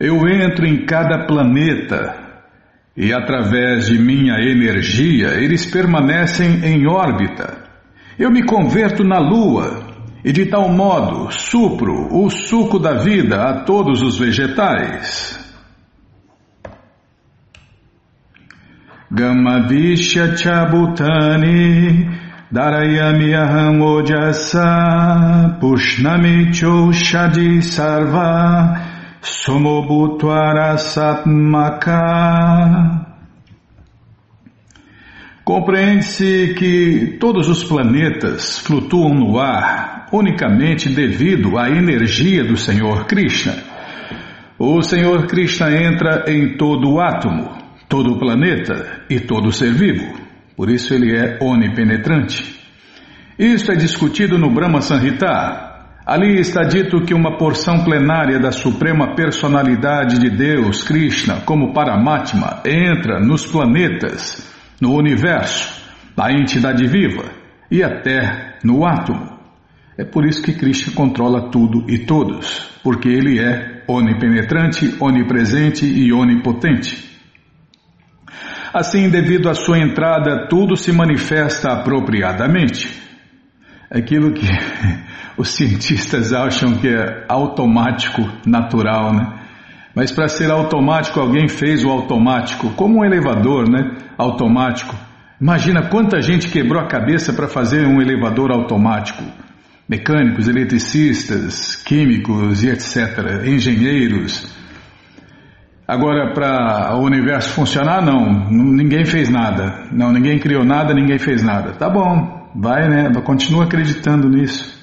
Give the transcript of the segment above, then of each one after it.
Eu entro em cada planeta e, através de minha energia, eles permanecem em órbita. Eu me converto na Lua e, de tal modo, supro o suco da vida a todos os vegetais. Gamavisha Chabutani Darayami Aham Ojasa Pushnami Shadi Sarva Somobhutvarasatmaka Compreende-se que todos os planetas flutuam no ar unicamente devido à energia do Senhor Krishna. O Senhor Krishna entra em todo o átomo, todo o planeta e todo ser vivo. Por isso ele é onipenetrante. Isso é discutido no Brahma Sanhita. Ali está dito que uma porção plenária da Suprema Personalidade de Deus, Krishna, como Paramatma, entra nos planetas, no universo, na entidade viva e até no átomo. É por isso que Krishna controla tudo e todos, porque ele é onipenetrante, onipresente e onipotente. Assim, devido à sua entrada, tudo se manifesta apropriadamente. Aquilo que os cientistas acham que é automático, natural, né? Mas para ser automático, alguém fez o automático, como um elevador, né? Automático. Imagina quanta gente quebrou a cabeça para fazer um elevador automático. Mecânicos, eletricistas, químicos e etc. Engenheiros. Agora, para o universo funcionar, não. Ninguém fez nada. Não, ninguém criou nada, ninguém fez nada. Tá bom, vai, né? Continua acreditando nisso.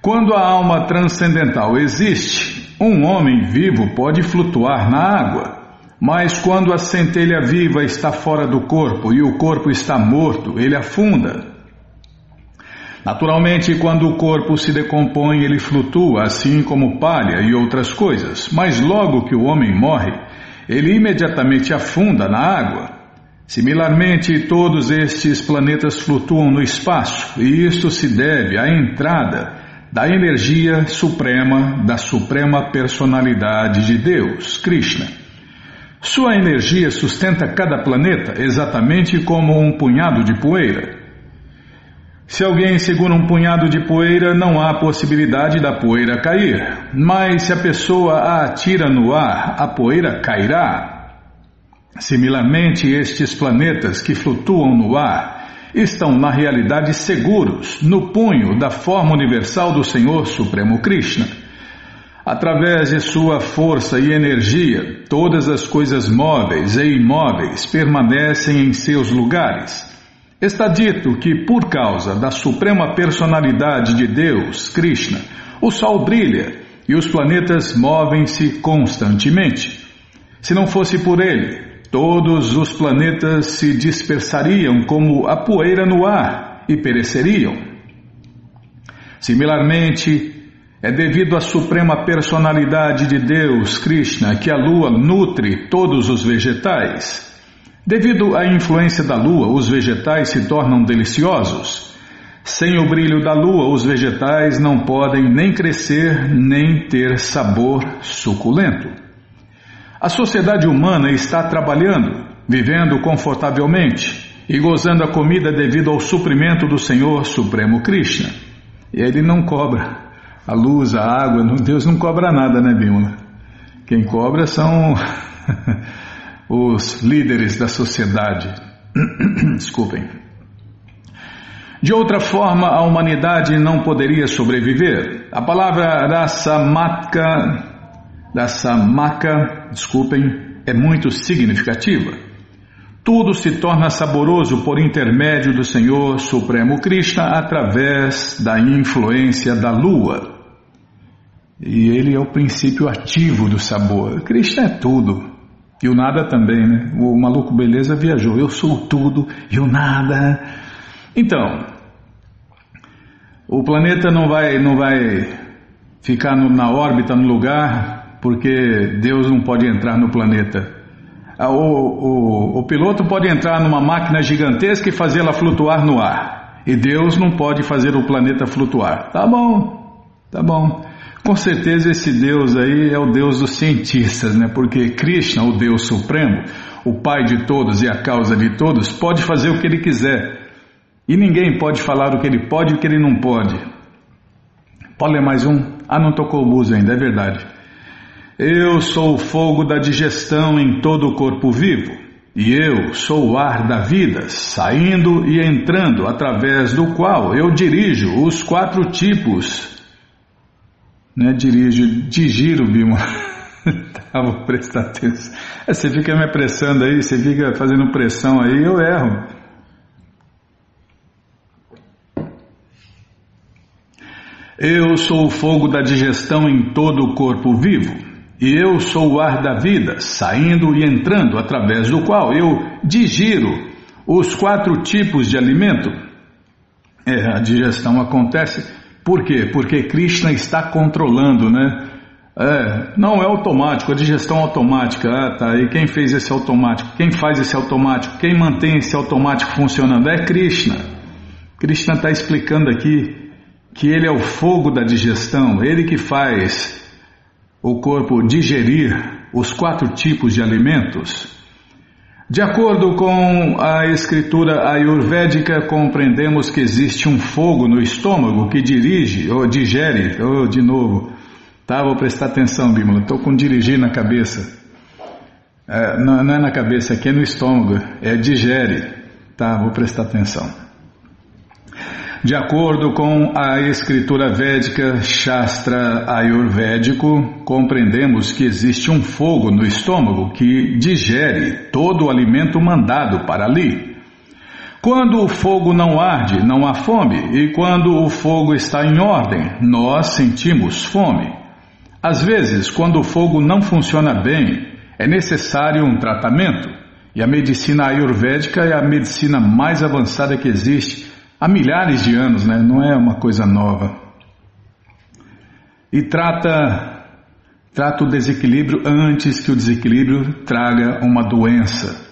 Quando a alma transcendental existe, um homem vivo pode flutuar na água. Mas quando a centelha viva está fora do corpo e o corpo está morto, ele afunda. Naturalmente, quando o corpo se decompõe, ele flutua, assim como palha e outras coisas, mas logo que o homem morre, ele imediatamente afunda na água. Similarmente, todos estes planetas flutuam no espaço, e isto se deve à entrada da energia suprema da Suprema Personalidade de Deus, Krishna. Sua energia sustenta cada planeta exatamente como um punhado de poeira. Se alguém segura um punhado de poeira, não há possibilidade da poeira cair. Mas se a pessoa a atira no ar, a poeira cairá. Similarmente, estes planetas que flutuam no ar estão na realidade seguros no punho da forma universal do Senhor Supremo Krishna. Através de sua força e energia, todas as coisas móveis e imóveis permanecem em seus lugares. Está dito que, por causa da suprema personalidade de Deus, Krishna, o Sol brilha e os planetas movem-se constantemente. Se não fosse por ele, todos os planetas se dispersariam como a poeira no ar e pereceriam. Similarmente, é devido à suprema personalidade de Deus, Krishna, que a lua nutre todos os vegetais. Devido à influência da lua, os vegetais se tornam deliciosos. Sem o brilho da lua, os vegetais não podem nem crescer nem ter sabor suculento. A sociedade humana está trabalhando, vivendo confortavelmente e gozando a comida devido ao suprimento do Senhor Supremo Krishna. E ele não cobra a luz, a água, Deus não cobra nada, né, Bímola? Quem cobra são os líderes da sociedade. Desculpem. De outra forma, a humanidade não poderia sobreviver. A palavra rasamaka, rasamaka, desculpem, é muito significativa. Tudo se torna saboroso por intermédio do Senhor Supremo Krishna através da influência da lua. E ele é o princípio ativo do sabor. Krishna é tudo. E o nada também, né? O maluco beleza viajou. Eu sou tudo e o nada. Então, o planeta não vai, não vai ficar no, na órbita, no lugar, porque Deus não pode entrar no planeta. Ah, o, o, o piloto pode entrar numa máquina gigantesca e fazê-la flutuar no ar. E Deus não pode fazer o planeta flutuar. Tá bom, tá bom. com certeza esse Deus aí é o Deus dos cientistas, né? Porque Krishna, o Deus Supremo, o Pai de todos e a causa de todos, pode fazer o que ele quiser. E ninguém pode falar o que ele pode e o que ele não pode. Pode ler mais um? Ah, não tocou o buzo ainda, é verdade. Eu sou o fogo da digestão em todo o corpo vivo, e eu sou o ar da vida, saindo e entrando, através do qual eu dirijo os quatro tipos. Né, dirijo, digiro, Bima. tá, vou prestar atenção. É, você fica me apressando aí, você fica fazendo pressão aí, eu erro. Eu sou o fogo da digestão em todo o corpo vivo, e eu sou o ar da vida, saindo e entrando, através do qual eu digiro os quatro tipos de alimento. É, a digestão acontece, por quê? Porque Krishna está controlando, né? É, não é automático, a digestão automática. Ah, tá. E quem fez esse automático? Quem faz esse automático? Quem mantém esse automático funcionando? É Krishna. Krishna está explicando aqui que ele é o fogo da digestão, ele que faz o corpo digerir os quatro tipos de alimentos. De acordo com a escritura ayurvédica, compreendemos que existe um fogo no estômago que dirige ou digere, ou de novo, tá? Vou prestar atenção, Bímola, estou com dirigir na cabeça. É, não, não é na cabeça, aqui é no estômago, é digere, tá? Vou prestar atenção. De acordo com a escritura védica Shastra Ayurvédico, compreendemos que existe um fogo no estômago que digere todo o alimento mandado para ali. Quando o fogo não arde, não há fome, e quando o fogo está em ordem, nós sentimos fome. Às vezes, quando o fogo não funciona bem, é necessário um tratamento, e a medicina ayurvédica é a medicina mais avançada que existe há milhares de anos, né? não é uma coisa nova. E trata, trata o desequilíbrio antes que o desequilíbrio traga uma doença.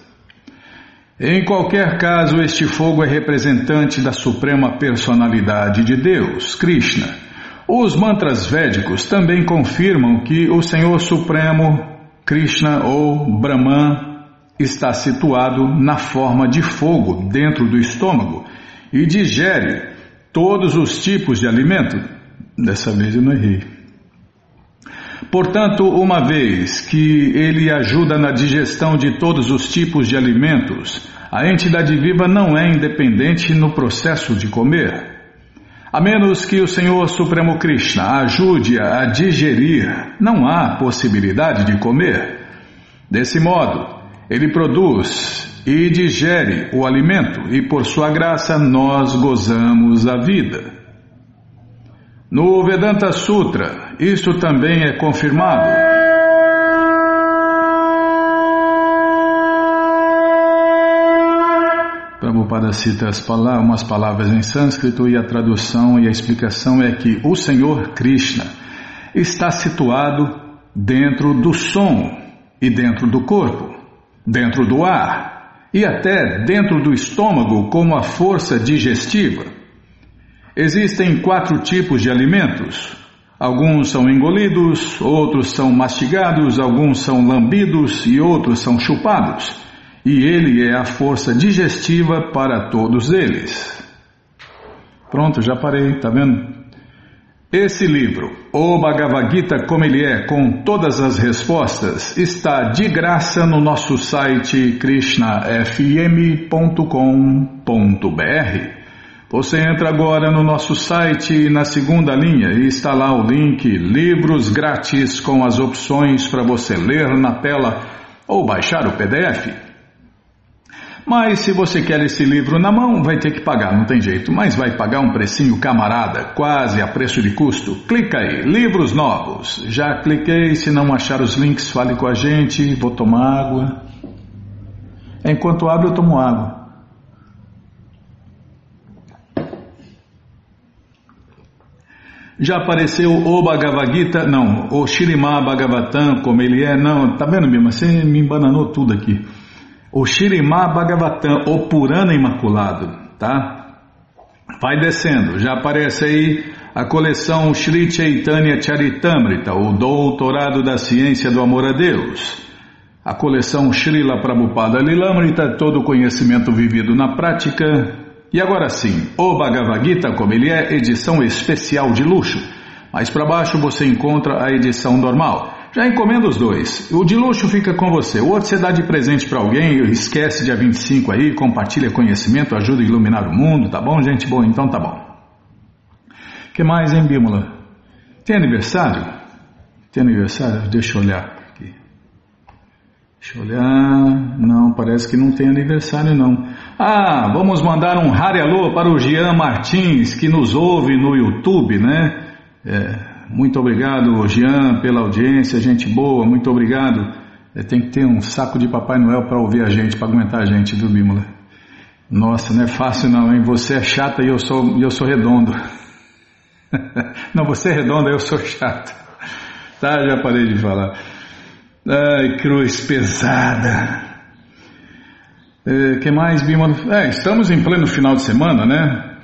Em qualquer caso, este fogo é representante da suprema personalidade de Deus, Krishna. Os mantras védicos também confirmam que o Senhor Supremo, Krishna ou Brahman, está situado na forma de fogo dentro do estômago e digere todos os tipos de alimento. Dessa vez eu não errei. Portanto, uma vez que ele ajuda na digestão de todos os tipos de alimentos, a entidade viva não é independente no processo de comer. A menos que o Senhor Supremo Krishna ajude-a a digerir, não há possibilidade de comer. Desse modo, ele produz e digere o alimento, e por sua graça nós gozamos a vida. No Vedanta Sutra, isso também é confirmado. Prabhupada cita as palavras, umas palavras em sânscrito e a tradução e a explicação é que o Senhor Krishna está situado dentro do som e dentro do corpo, dentro do ar e até dentro do estômago como a força digestiva. Existem quatro tipos de alimentos. Alguns são engolidos, outros são mastigados, alguns são lambidos e outros são chupados. E ele é a força digestiva para todos eles. Pronto, já parei, tá vendo? Esse livro, O Bhagavad Gita como ele é, com todas as respostas, está de graça no nosso site krishnafm.com.br. Você entra agora no nosso site na segunda linha e está lá o link Livros Grátis com as opções para você ler na tela ou baixar o PDF. Mas se você quer esse livro na mão, vai ter que pagar, não tem jeito. Mas vai pagar um precinho camarada, quase a preço de custo. Clica aí, livros novos. Já cliquei, se não achar os links, fale com a gente. Vou tomar água. Enquanto abre, eu tomo água. Já apareceu o Bhagavad Gita, não, o Shirimá Bhagavatam, como ele é, não, tá vendo mesmo? Você me embananou tudo aqui o Shirimá Bhagavatam, o Purana Imaculado, tá? Vai descendo, já aparece aí a coleção Sri Chaitanya Charitamrita, o Doutorado da Ciência do Amor a Deus, a coleção Srila Prabhupada Lilamrita, todo o conhecimento vivido na prática, e agora sim, o Bhagavad Gita, como ele é, edição especial de luxo. Mais para baixo você encontra a edição normal. Já encomenda os dois. O de luxo fica com você. O outro você dá de presente para alguém, esquece dia 25 aí, compartilha conhecimento, ajuda a iluminar o mundo, tá bom, gente? Bom, então tá bom que mais, hein, Bímola? Tem aniversário? Tem aniversário? Deixa eu olhar aqui. Deixa eu olhar. Não, parece que não tem aniversário, não. Ah, vamos mandar um rare alô para o Jean Martins, que nos ouve no YouTube, né? É, muito obrigado, Jean, pela audiência, gente boa, muito obrigado. É, tem que ter um saco de Papai Noel para ouvir a gente, para aguentar a gente, viu, Bímola? Nossa, não é fácil não, hein? Você é chata e eu sou, eu sou redondo. Não, você é redonda, eu sou chato. Tá, já parei de falar. Ai, cruz pesada. É, que mais, Bima? É, estamos em pleno final de semana, né?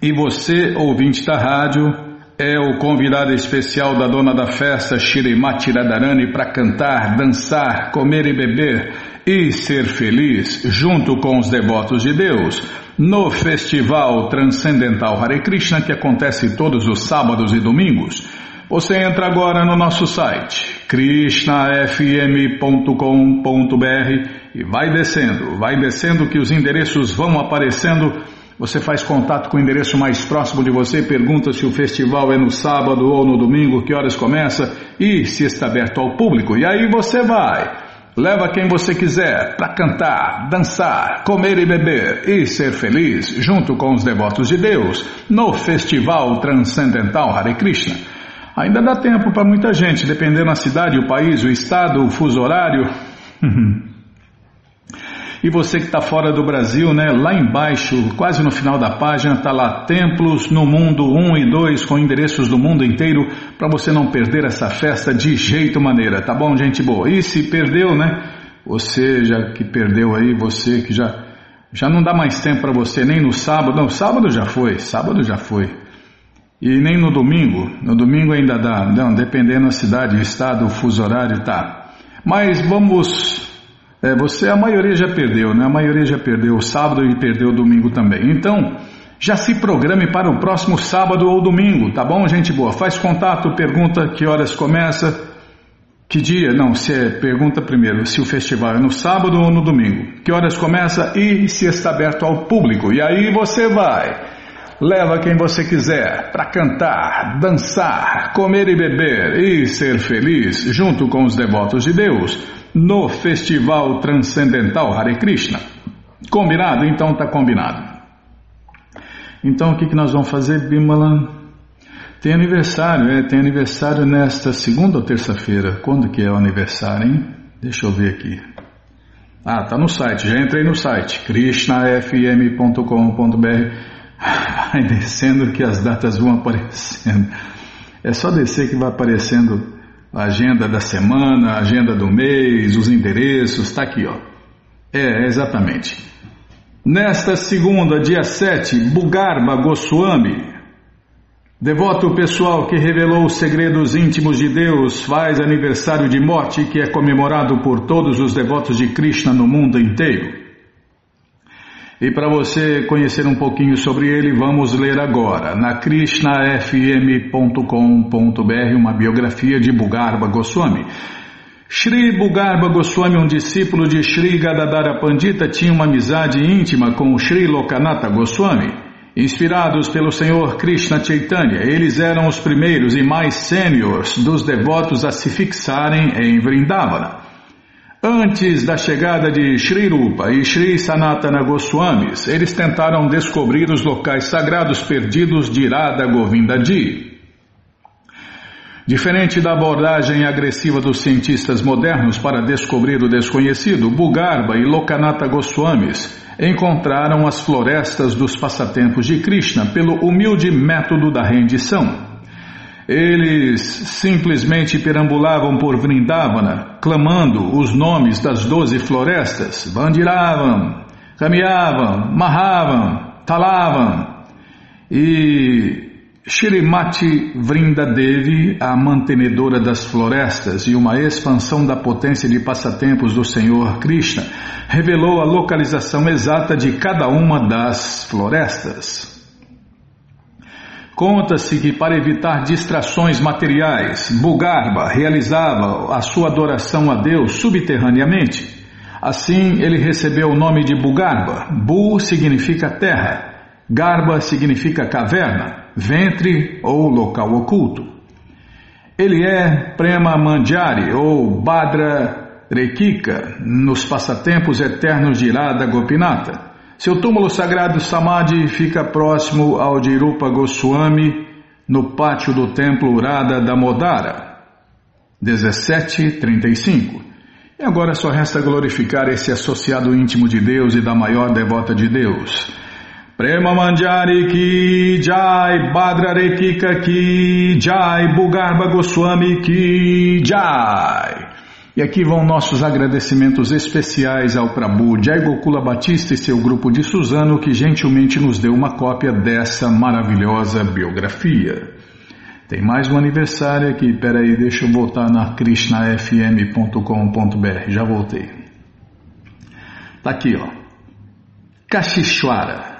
E você, ouvinte da rádio, é o convidado especial da dona da festa, Shirimati Radharani, para cantar, dançar, comer e beber e ser feliz junto com os devotos de Deus no Festival Transcendental Hare Krishna que acontece todos os sábados e domingos. Você entra agora no nosso site krishnafm.com.br e vai descendo, vai descendo que os endereços vão aparecendo. Você faz contato com o endereço mais próximo de você, pergunta se o festival é no sábado ou no domingo, que horas começa e se está aberto ao público. E aí você vai. Leva quem você quiser para cantar, dançar, comer e beber e ser feliz junto com os devotos de Deus no Festival Transcendental Hare Krishna. Ainda dá tempo para muita gente, dependendo da cidade, o país, o estado, o fuso horário. E você que está fora do Brasil, né? Lá embaixo, quase no final da página, está lá Templos no Mundo 1 e 2 com endereços do mundo inteiro para você não perder essa festa de jeito maneira, tá bom, gente boa? E se perdeu, né? Você já que perdeu aí, você que já já não dá mais tempo para você nem no sábado, não, sábado já foi, sábado já foi. E nem no domingo, no domingo ainda dá, não, dependendo da cidade, o estado, o fuso horário, tá. Mas vamos é, você, a maioria já perdeu, né? A maioria já perdeu o sábado e perdeu o domingo também. Então, já se programe para o próximo sábado ou domingo, tá bom, gente boa? Faz contato, pergunta que horas começa, que dia, não, você pergunta primeiro se o festival é no sábado ou no domingo, que horas começa e se está aberto ao público. E aí você vai. Leva quem você quiser para cantar, dançar, comer e beber e ser feliz junto com os devotos de Deus no Festival Transcendental Hare Krishna. Combinado? Então tá combinado. Então o que, que nós vamos fazer, Bimala? Tem aniversário, é, tem aniversário nesta segunda ou terça-feira. Quando que é o aniversário, hein? Deixa eu ver aqui. Ah, tá no site, já entrei no site, krishnafm.com.br. Vai descendo que as datas vão aparecendo. É só descer que vai aparecendo a agenda da semana, a agenda do mês, os endereços, está aqui, ó. É, exatamente. Nesta segunda, dia 7, Bugarba Goswami, devoto pessoal que revelou os segredos íntimos de Deus, faz aniversário de morte que é comemorado por todos os devotos de Krishna no mundo inteiro. E para você conhecer um pouquinho sobre ele, vamos ler agora, na krishnafm.com.br, uma biografia de Bugarba Goswami. Shri Bugarba Goswami, um discípulo de Shri Gadadara Pandita, tinha uma amizade íntima com Shri Lokanatha Goswami. Inspirados pelo Senhor Krishna Chaitanya, eles eram os primeiros e mais sêniores dos devotos a se fixarem em Vrindavana. Antes da chegada de Sri Rupa e Sri Sanatana Goswamis, eles tentaram descobrir os locais sagrados perdidos de Irada Govindaji. Diferente da abordagem agressiva dos cientistas modernos para descobrir o desconhecido, Bugarba e Lokanatha Goswamis encontraram as florestas dos passatempos de Krishna pelo humilde método da rendição. Eles simplesmente perambulavam por Vrindavana, clamando os nomes das doze florestas, Vandiravam, caminhavam, Mahavam, Talavam, e Shrimati Vrindadevi, a mantenedora das florestas e uma expansão da potência de passatempos do Senhor Krishna, revelou a localização exata de cada uma das florestas. Conta-se que para evitar distrações materiais, Bugarba realizava a sua adoração a Deus subterraneamente. Assim, ele recebeu o nome de Bugarba. Bu significa terra, Garba significa caverna, ventre ou local oculto. Ele é Prema Mandjari ou Badra Rekika nos passatempos eternos de Irada Gopinata. Seu túmulo sagrado Samadhi fica próximo ao de Irupa Goswami, no pátio do templo Urada Damodara. 1735. E agora só resta glorificar esse associado íntimo de Deus e da maior devota de Deus. Prema Manjari ki Jai, Badra ki Jai, Bugarba Goswami ki Jai. E aqui vão nossos agradecimentos especiais ao Prabhu Jai Gokula Batista e seu grupo de Suzano que gentilmente nos deu uma cópia dessa maravilhosa biografia. Tem mais um aniversário aqui, peraí, deixa eu voltar na krishnafm.com.br, já voltei. Tá aqui, ó. Kashishwara.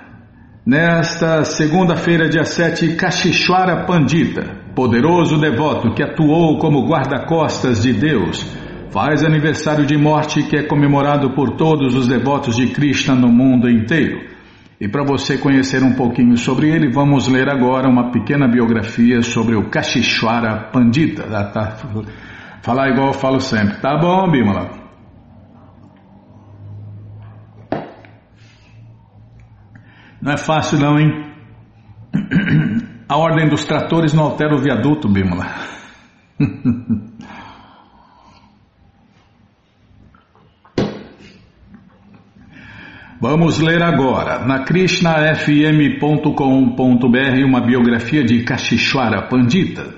Nesta segunda-feira, dia 7, Kashishwara Pandita, poderoso devoto que atuou como guarda-costas de Deus, faz aniversário de morte que é comemorado por todos os devotos de Krishna no mundo inteiro. E para você conhecer um pouquinho sobre ele, vamos ler agora uma pequena biografia sobre o Kashishwara Pandita. Tá, tá, falar igual eu falo sempre. Tá bom, Bimala? Não é fácil não, hein? A ordem dos tratores não altera o viaduto, Bimala. Vamos ler agora, na krishnafm.com.br, uma biografia de Kashishwara Pandita.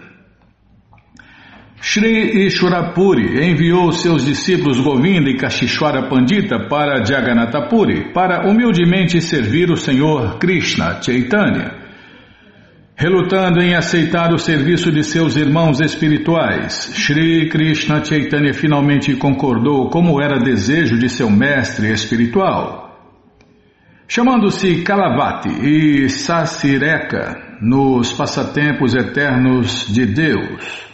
Sri Ishwarapuri enviou seus discípulos Govinda e Kashishwara Pandita para Jagannatha Puri para humildemente servir o Senhor Krishna Chaitanya. Relutando em aceitar o serviço de seus irmãos espirituais, Sri Krishna Chaitanya finalmente concordou como era desejo de seu mestre espiritual. Chamando-se Kalavati e Sasireka nos passatempos eternos de Deus,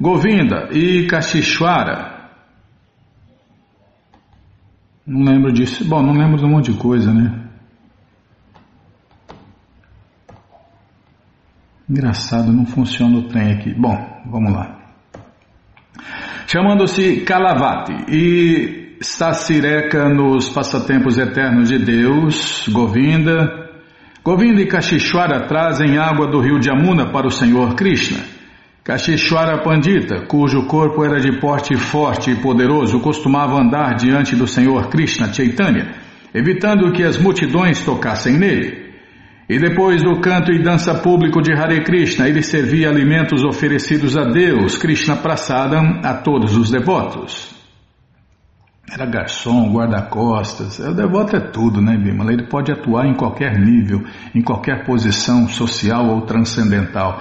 Govinda e Kashishwara. Não lembro disso. Bom, não lembro de um monte de coisa, né? Engraçado, não funciona o trem aqui. Bom, vamos lá. Chamando-se Kalavati e Sasireka nos passatempos eternos de Deus, Govinda. Govinda e Kashishwara trazem água do rio Jamuna para o Senhor Krishna. Kashishwara Pandita, cujo corpo era de porte forte e poderoso, costumava andar diante do Senhor Krishna Chaitanya, evitando que as multidões tocassem nele. E depois do canto e dança público de Hare Krishna, ele servia alimentos oferecidos a Deus, Krishna Prasadam, a todos os devotos. Era garçom, guarda-costas. O devoto é tudo, né, Bimala? Ele pode atuar em qualquer nível, em qualquer posição social ou transcendental.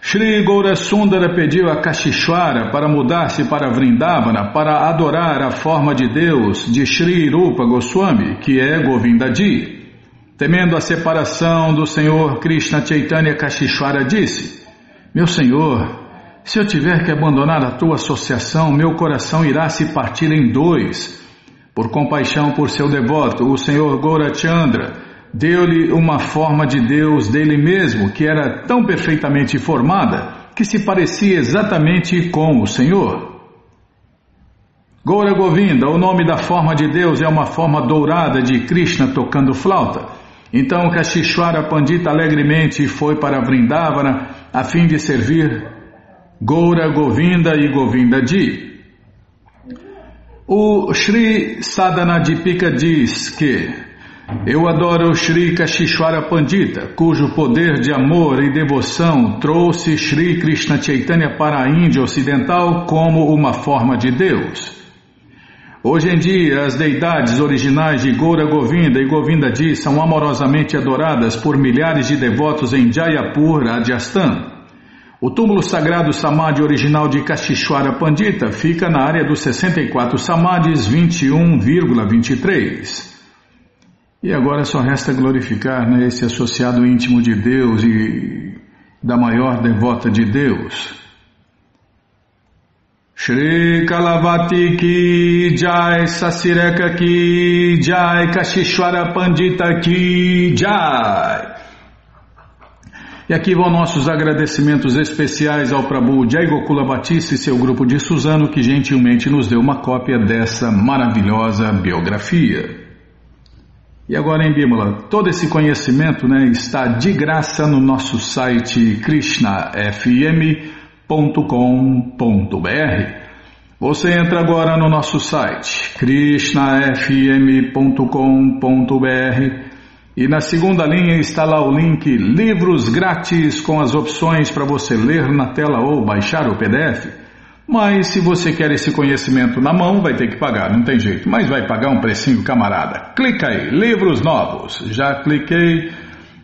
Shri Gaurasundara pediu a Kashishwara para mudar-se para Vrindavana para adorar a forma de Deus de Shri Rupa Goswami, que é Govindadi. Temendo a separação do Senhor Krishna Chaitanya, Kashishwara disse: Meu Senhor, se eu tiver que abandonar a tua associação, meu coração irá se partir em dois. Por compaixão por seu devoto, o Senhor Gaurachandra deu-lhe uma forma de Deus dele mesmo, que era tão perfeitamente formada que se parecia exatamente com o Senhor. Goura Govinda, o nome da forma de Deus é uma forma dourada de Krishna tocando flauta. Então Kashishwara Pandita alegremente foi para Vrindavana a fim de servir Goura Govinda e Govinda Di. O Sri Sadhanadipika diz que eu adoro Sri Kashishwara Pandita, cujo poder de amor e devoção trouxe Sri Krishna Chaitanya para a Índia Ocidental como uma forma de Deus. Hoje em dia, as deidades originais de Goura Govinda e Govinda Ji são amorosamente adoradas por milhares de devotos em Jayapur, Rajasthan. O túmulo sagrado Samadhi original de Kashishwara Pandita fica na área dos 64 Samadhis 21,23. E agora só resta glorificar né, esse associado íntimo de Deus e da maior devota de Deus. Shri Kalavati ki Jai, Sasireka ki Jai, Kashishwara Pandita ki Jai. E aqui vão nossos agradecimentos especiais ao Prabhu Jai Gokula Batista e seu grupo de Suzano que gentilmente nos deu uma cópia dessa maravilhosa biografia. E agora em Bímola, todo esse conhecimento né, está de graça no nosso site krishnafm.com.br. Você entra agora no nosso site krishnafm.com.br e na segunda linha está lá o link Livros Grátis com as opções para você ler na tela ou baixar o PDF. Mas se você quer esse conhecimento na mão, vai ter que pagar, não tem jeito. Mas vai pagar um precinho, camarada. Clica aí, livros novos. Já cliquei,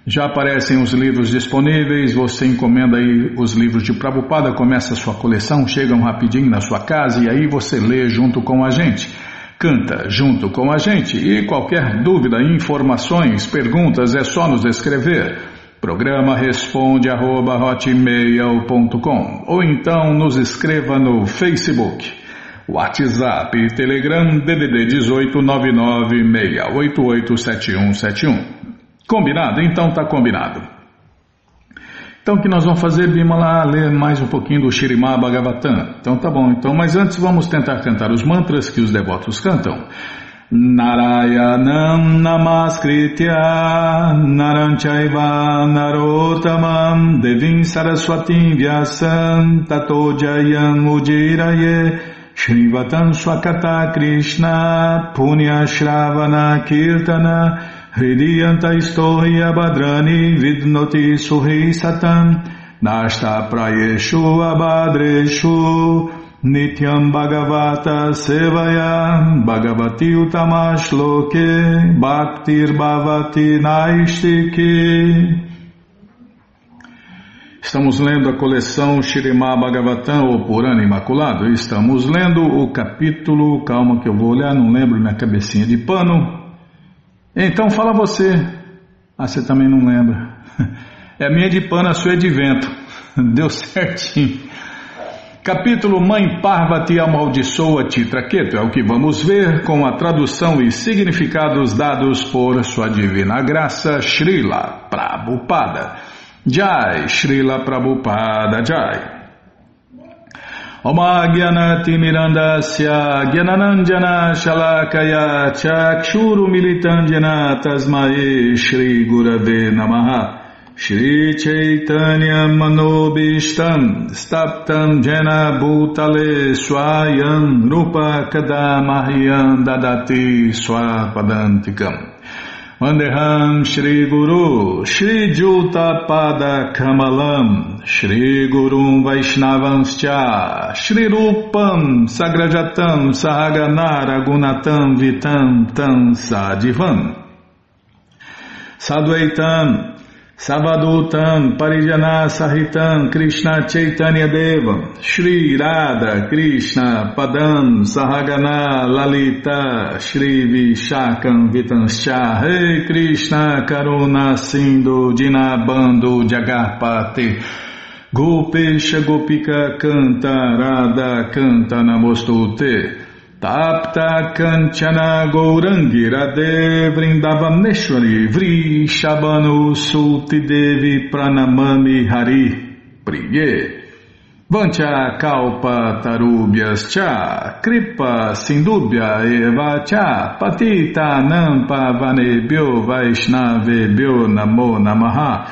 já aparecem os livros disponíveis. Você encomenda aí os livros de Prabhupada, começa a sua coleção, chegam rapidinho na sua casa e aí você lê junto com a gente. Canta junto com a gente e qualquer dúvida, informações, perguntas é só nos escrever. Programa responde arroba ou então nos escreva no Facebook, WhatsApp e Telegram DDD 18 996887171. Combinado? Então tá combinado. Então o que nós vamos fazer, Bimala, ler mais um pouquinho do Shirimá Bhagavatam. Então tá bom, então, mas antes vamos tentar cantar os mantras que os devotos cantam. Narayanam Namaskritya Naranchaiva Narotamam Devim Saraswatim Vyasam Tato Jayam Ujiraye Shrivatam Swakata Krishna Punya Shravana Kirtana Hridiyanta Istohi Abhadrani Vidnoti Suhi Satam. Nashta Prayeshu Abhadreshu Nityam Bhagavata Sevaya. Bhagavati Utamashloke Bhaktir Bhavati Naistiki Estamos lendo a coleção Shirimá Bhagavatam, ou Purana Imaculado. Estamos lendo o capítulo, calma que eu vou olhar, não lembro minha cabecinha de pano. Então fala você. Ah, você também não lembra. É minha de pano, a sua é de vento. Deu certinho. Capítulo Mãe Parvati amaldiçoa Titraketu é o que vamos ver com a tradução e significados dados por Sua Divina Graça Srila Prabhupada. Jai, Srila Prabhupada Jai. Oma Gyanati Mirandasya Gyananandjana Shalakaya Chakshuru Militandjana Tasmae Shri Gurave Namaha. Shri Chaitanya Manobishtam Staptam Jena Bhutale Swayam Vandeham Shri Guru Shri Juta Pada Kamalam Shri Gurum Vaishnavanscha Shri Rupam Sagrajatam Sahagana Gunatam Vitam Tam Sadivam. Sadvaitam Savadutam Parijana Sahitam Krishna Chaitanya Deva Shri Radha Krishna Padam Sahagana Lalita Shri Vishakam Vitanscha Rei Krishna Karuna Sindhu Dinabando Jagarpati Gopesha Gopika Canta Radha Canta Namostute Tapta Kanchana Gourangi Radhe Vri Shabanu Sulti Devi Pranamami Hari Priye Vancha Kalpa Tarubhyas Cha Kripa Sindubhya Eva Cha Patita Nampa Vanebhyo Vaishnavebhyo Namo Namaha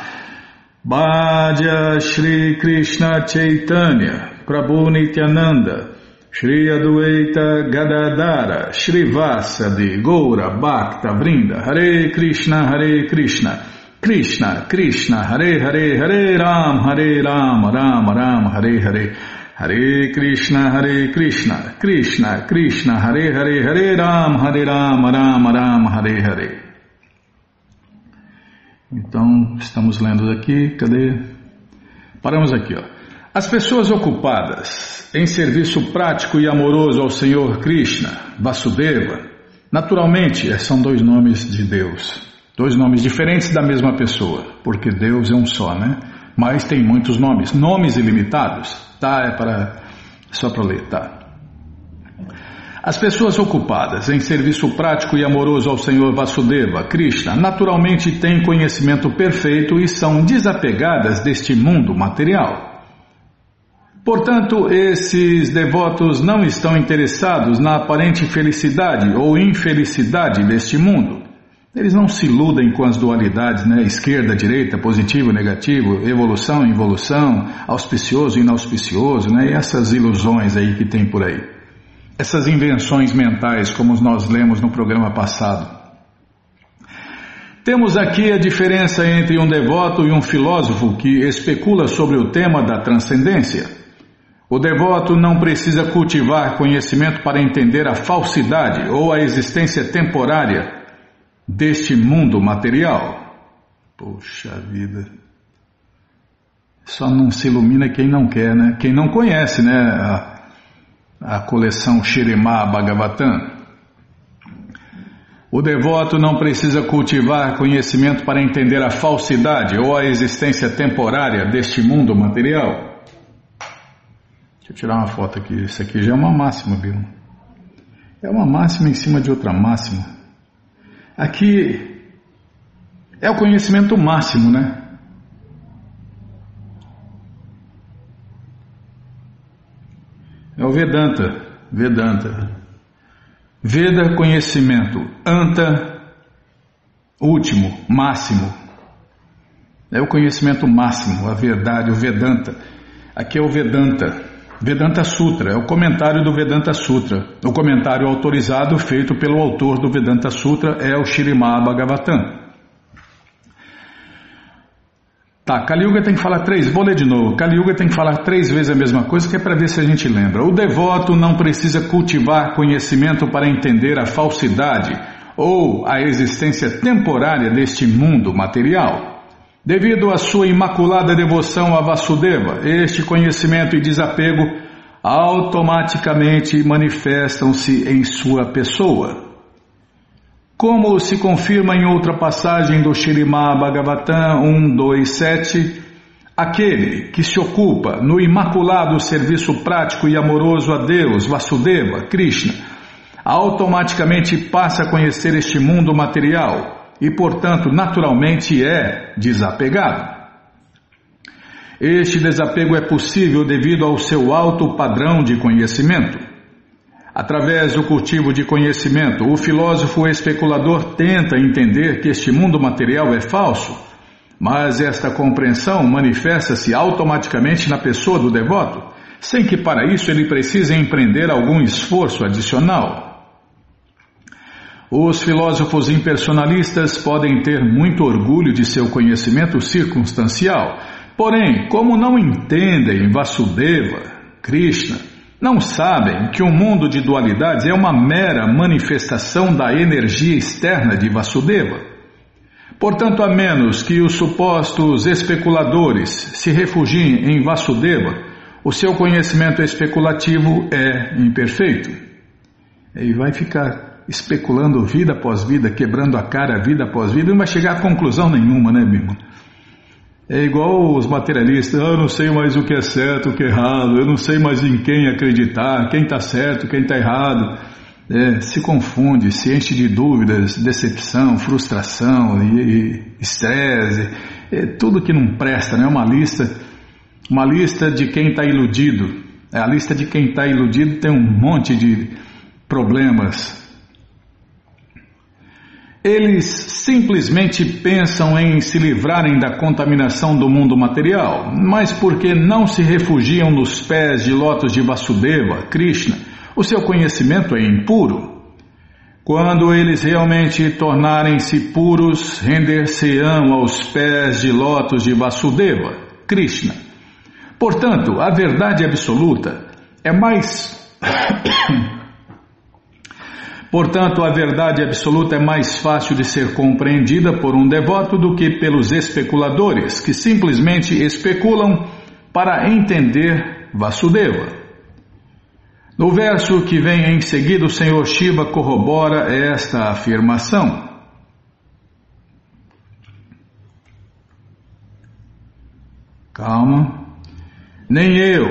Bhaja Shri Krishna Chaitanya Prabhu Nityananda Shri Adueita Gadadara Shri Vasadi Goura Bhakta Vrinda Hare Krishna Hare Krishna Krishna Krishna Hare Hare Hare Ram Hare Ram Ram Ram Hare Hare Hare Krishna, Hare Krishna, Krishna, Krishna, Hare Hare, Hare Ram, Hare Ram, Ram Ram, Hare Hare. Então, estamos lendo aqui, cadê? Paramos aqui, ó. As pessoas ocupadas em serviço prático e amoroso ao Senhor Krishna, Vasudeva, naturalmente são dois nomes de Deus, dois nomes diferentes da mesma pessoa, porque Deus é um só, né? Mas tem muitos nomes, nomes ilimitados. Tá, é para só para ler, tá. As pessoas ocupadas em serviço prático e amoroso ao Senhor Vasudeva, Krishna, naturalmente têm conhecimento perfeito e são desapegadas deste mundo material. Portanto, esses devotos não estão interessados na aparente felicidade ou infelicidade deste mundo. Eles não se iludem com as dualidades, né? Esquerda, direita, positivo, negativo, evolução, involução, auspicioso, inauspicioso, né? E essas ilusões aí que tem por aí. Essas invenções mentais, como nós lemos no programa passado. Temos aqui a diferença entre um devoto e um filósofo que especula sobre o tema da transcendência. O devoto não precisa cultivar conhecimento para entender a falsidade ou a existência temporária deste mundo material. Poxa vida. Só não se ilumina quem não quer, né? Quem não conhece, né? A, a coleção Shirima Bhagavatam. O devoto não precisa cultivar conhecimento para entender a falsidade ou a existência temporária deste mundo material. Deixa eu tirar uma foto aqui. Isso aqui já é uma máxima, viu? É uma máxima em cima de outra máxima. Aqui é o conhecimento máximo, né? É o Vedanta, Vedanta. Veda, conhecimento. Anta, último, máximo. É o conhecimento máximo, a verdade, o Vedanta. Aqui é o Vedanta. Vedanta Sutra, é o comentário do Vedanta Sutra. O comentário autorizado feito pelo autor do Vedanta Sutra é o Shirimá Bhagavatam. Tá, Kali Yuga tem que falar três, vou ler de novo. Kali Yuga tem que falar três vezes a mesma coisa, que é para ver se a gente lembra. O devoto não precisa cultivar conhecimento para entender a falsidade ou a existência temporária deste mundo material. Devido à sua imaculada devoção a Vasudeva, este conhecimento e desapego automaticamente manifestam-se em sua pessoa. Como se confirma em outra passagem do Shirimá Bhagavatam 127, aquele que se ocupa no imaculado serviço prático e amoroso a Deus, Vasudeva, Krishna, automaticamente passa a conhecer este mundo material e, portanto, naturalmente é desapegado. Este desapego é possível devido ao seu alto padrão de conhecimento. Através do cultivo de conhecimento, o filósofo especulador tenta entender que este mundo material é falso, mas esta compreensão manifesta-se automaticamente na pessoa do devoto, sem que para isso ele precise empreender algum esforço adicional. Os filósofos impersonalistas podem ter muito orgulho de seu conhecimento circunstancial, porém, como não entendem Vasudeva, Krishna, não sabem que o mundo de dualidades é uma mera manifestação da energia externa de Vasudeva. Portanto, a menos que os supostos especuladores se refugiem em Vasudeva, o seu conhecimento especulativo é imperfeito. E vai ficar especulando vida após vida, quebrando a cara vida após vida, não vai chegar a conclusão nenhuma, né, irmão? É igual os materialistas, ah, eu não sei mais o que é certo, o que é errado, eu não sei mais em quem acreditar, quem está certo, quem está errado. É, se confunde, se enche de dúvidas, decepção, frustração e estresse, é, tudo que não presta, né? Uma lista, uma lista de quem está iludido. É, a lista de quem está iludido tem um monte de problemas, eles simplesmente pensam em se livrarem da contaminação do mundo material, mas porque não se refugiam nos pés de lotos de Vasudeva, Krishna, o seu conhecimento é impuro. Quando eles realmente tornarem-se puros, render-se-ão aos pés de lotos de Vasudeva, Krishna. Portanto, a verdade absoluta é mais. Portanto, a verdade absoluta é mais fácil de ser compreendida por um devoto do que pelos especuladores, que simplesmente especulam para entender Vasudeva. No verso que vem em seguida, o Senhor Shiva corrobora esta afirmação. Calma. Nem eu,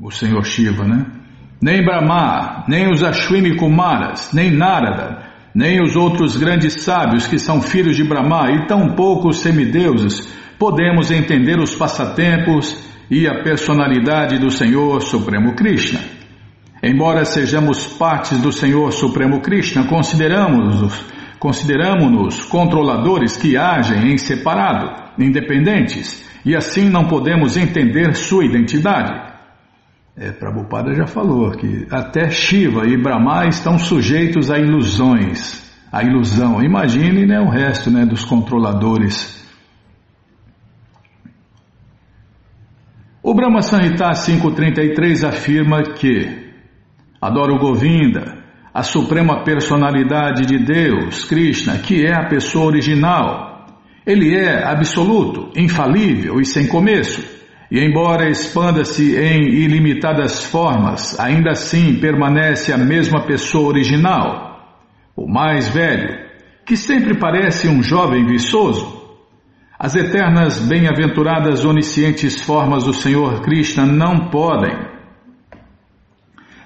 o Senhor Shiva, né? Nem Brahma, nem os Ashwini Kumaras, nem Narada, nem os outros grandes sábios que são filhos de Brahma e tampouco os semideuses podemos entender os passatempos e a personalidade do Senhor Supremo Krishna. Embora sejamos partes do Senhor Supremo Krishna, consideramos-nos consideramos controladores que agem em separado, independentes, e assim não podemos entender sua identidade. É, Prabhupada já falou que até Shiva e Brahma estão sujeitos a ilusões, a ilusão. Imagine né, o resto né, dos controladores. O Brahma Samhita 5.33 afirma que adoro Govinda, a suprema personalidade de Deus, Krishna, que é a pessoa original. Ele é absoluto, infalível e sem começo. E embora expanda-se em ilimitadas formas, ainda assim permanece a mesma pessoa original, o mais velho, que sempre parece um jovem viçoso, as eternas, bem-aventuradas, oniscientes formas do Senhor Krishna não podem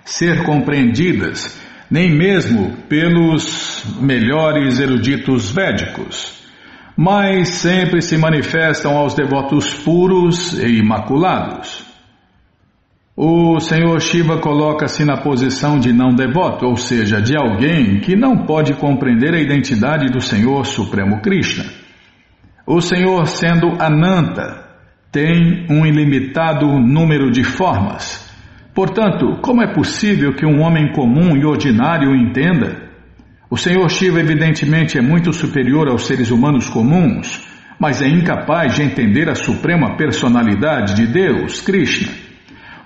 ser compreendidas nem mesmo pelos melhores eruditos védicos, mas sempre se manifestam aos devotos puros e imaculados. O Senhor Shiva coloca-se na posição de não devoto, ou seja, de alguém que não pode compreender a identidade do Senhor Supremo Krishna. O Senhor, sendo Ananta, tem um ilimitado número de formas. Portanto, como é possível que um homem comum e ordinário entenda? O Senhor Shiva, evidentemente, é muito superior aos seres humanos comuns, mas é incapaz de entender a suprema personalidade de Deus, Krishna.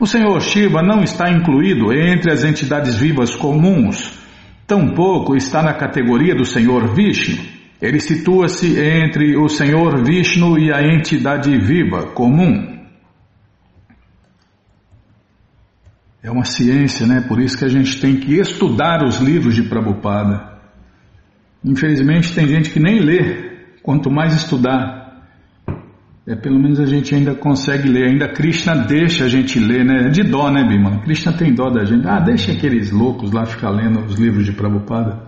O Senhor Shiva não está incluído entre as entidades vivas comuns, tampouco está na categoria do Senhor Vishnu. Ele situa-se entre o Senhor Vishnu e a entidade viva comum. É uma ciência, né? Por isso que a gente tem que estudar os livros de Prabhupada. Infelizmente tem gente que nem lê, quanto mais estudar. É, pelo menos a gente ainda consegue ler, ainda Krishna deixa a gente ler, né? De dó, né, Bima? Krishna tem dó da gente. Ah, deixa aqueles loucos lá ficar lendo os livros de Prabhupada.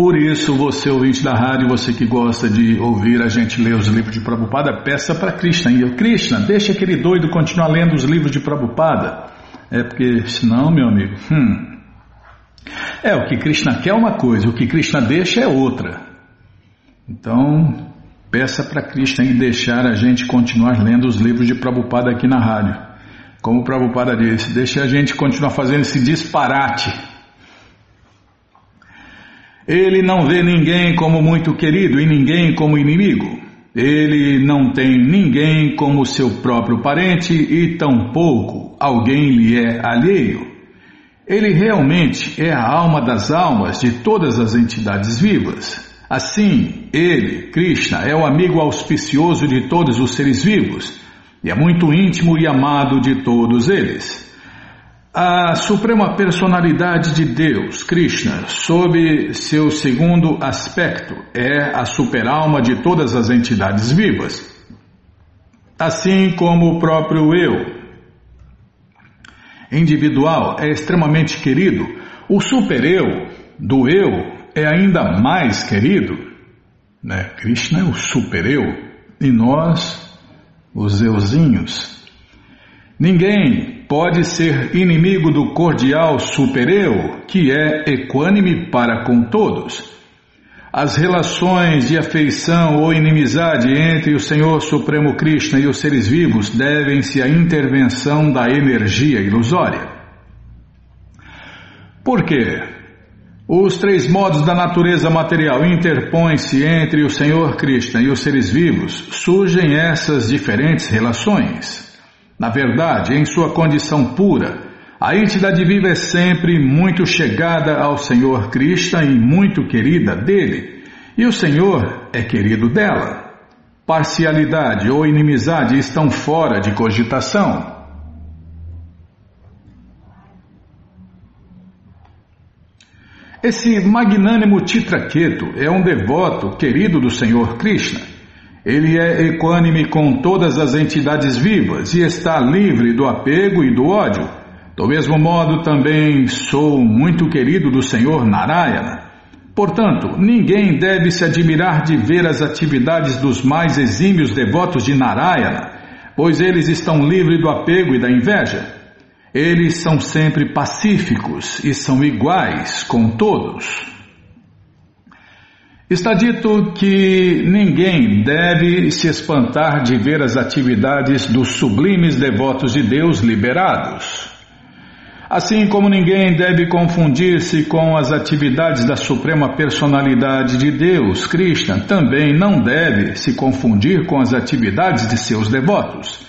Por isso, você ouvinte da rádio, você que gosta de ouvir a gente ler os livros de Prabhupada, peça para Krishna. E eu, Krishna, deixa aquele doido continuar lendo os livros de Prabhupada. É porque, senão, meu amigo, hum, é, o que Krishna quer é uma coisa, o que Krishna deixa é outra. Então, peça para Krishna e deixar a gente continuar lendo os livros de Prabhupada aqui na rádio. Como o Prabhupada disse, deixa a gente continuar fazendo esse disparate ele não vê ninguém como muito querido e ninguém como inimigo. Ele não tem ninguém como seu próprio parente e tampouco alguém lhe é alheio. Ele realmente é a alma das almas de todas as entidades vivas. Assim, ele, Krishna, é o amigo auspicioso de todos os seres vivos e é muito íntimo e amado de todos eles. A Suprema Personalidade de Deus, Krishna, sob seu segundo aspecto, é a superalma de todas as entidades vivas, assim como o próprio eu. Individual é extremamente querido, o super-eu do eu é ainda mais querido. Né? Krishna é o super-eu e nós, os euzinhos. Ninguém pode ser inimigo do cordial supereu, que é equânime para com todos. As relações de afeição ou inimizade entre o Senhor Supremo Krishna e os seres vivos devem-se à intervenção da energia ilusória. Por quê? Os três modos da natureza material interpõem-se entre o Senhor Krishna e os seres vivos, surgem essas diferentes relações. Na verdade, em sua condição pura, a entidade viva é sempre muito chegada ao Senhor Krishna e muito querida dele, e o Senhor é querido dela. Parcialidade ou inimizade estão fora de cogitação. Esse magnânimo Titraketo é um devoto querido do Senhor Krishna. Ele é equânime com todas as entidades vivas e está livre do apego e do ódio. Do mesmo modo, também sou muito querido do Senhor Narayana. Portanto, ninguém deve se admirar de ver as atividades dos mais exímios devotos de Narayana, pois eles estão livres do apego e da inveja. Eles são sempre pacíficos e são iguais com todos. Está dito que ninguém deve se espantar de ver as atividades dos sublimes devotos de Deus liberados. Assim como ninguém deve confundir-se com as atividades da Suprema Personalidade de Deus, Krishna também não deve se confundir com as atividades de seus devotos.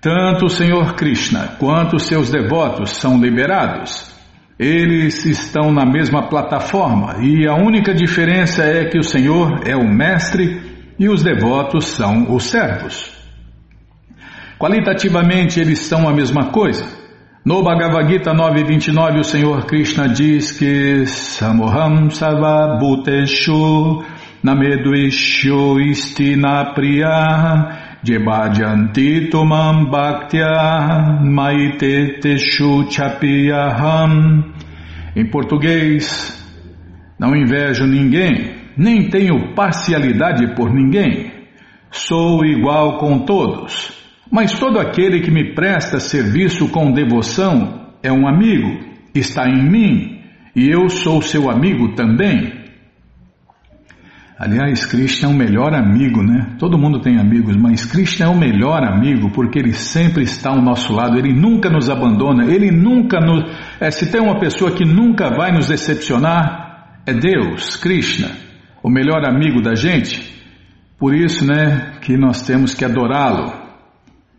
Tanto o Senhor Krishna quanto seus devotos são liberados. Eles estão na mesma plataforma e a única diferença é que o Senhor é o mestre e os devotos são os servos. Qualitativamente, eles são a mesma coisa. No Bhagavad Gita 9.29, o Senhor Krishna diz que Samoham Sarva Bhuteshu Nameduishu Istina Priya Jebhajanti bhaktya maite teshu chapiyaham. Em português, não invejo ninguém, nem tenho parcialidade por ninguém. Sou igual com todos, mas todo aquele que me presta serviço com devoção é um amigo, está em mim, e eu sou seu amigo também. Aliás, Krishna é o melhor amigo, né? Todo mundo tem amigos, mas Krishna é o melhor amigo porque ele sempre está ao nosso lado, ele nunca nos abandona, ele nunca nos. É, se tem uma pessoa que nunca vai nos decepcionar, é Deus, Krishna, o melhor amigo da gente. Por isso, né, que nós temos que adorá-lo,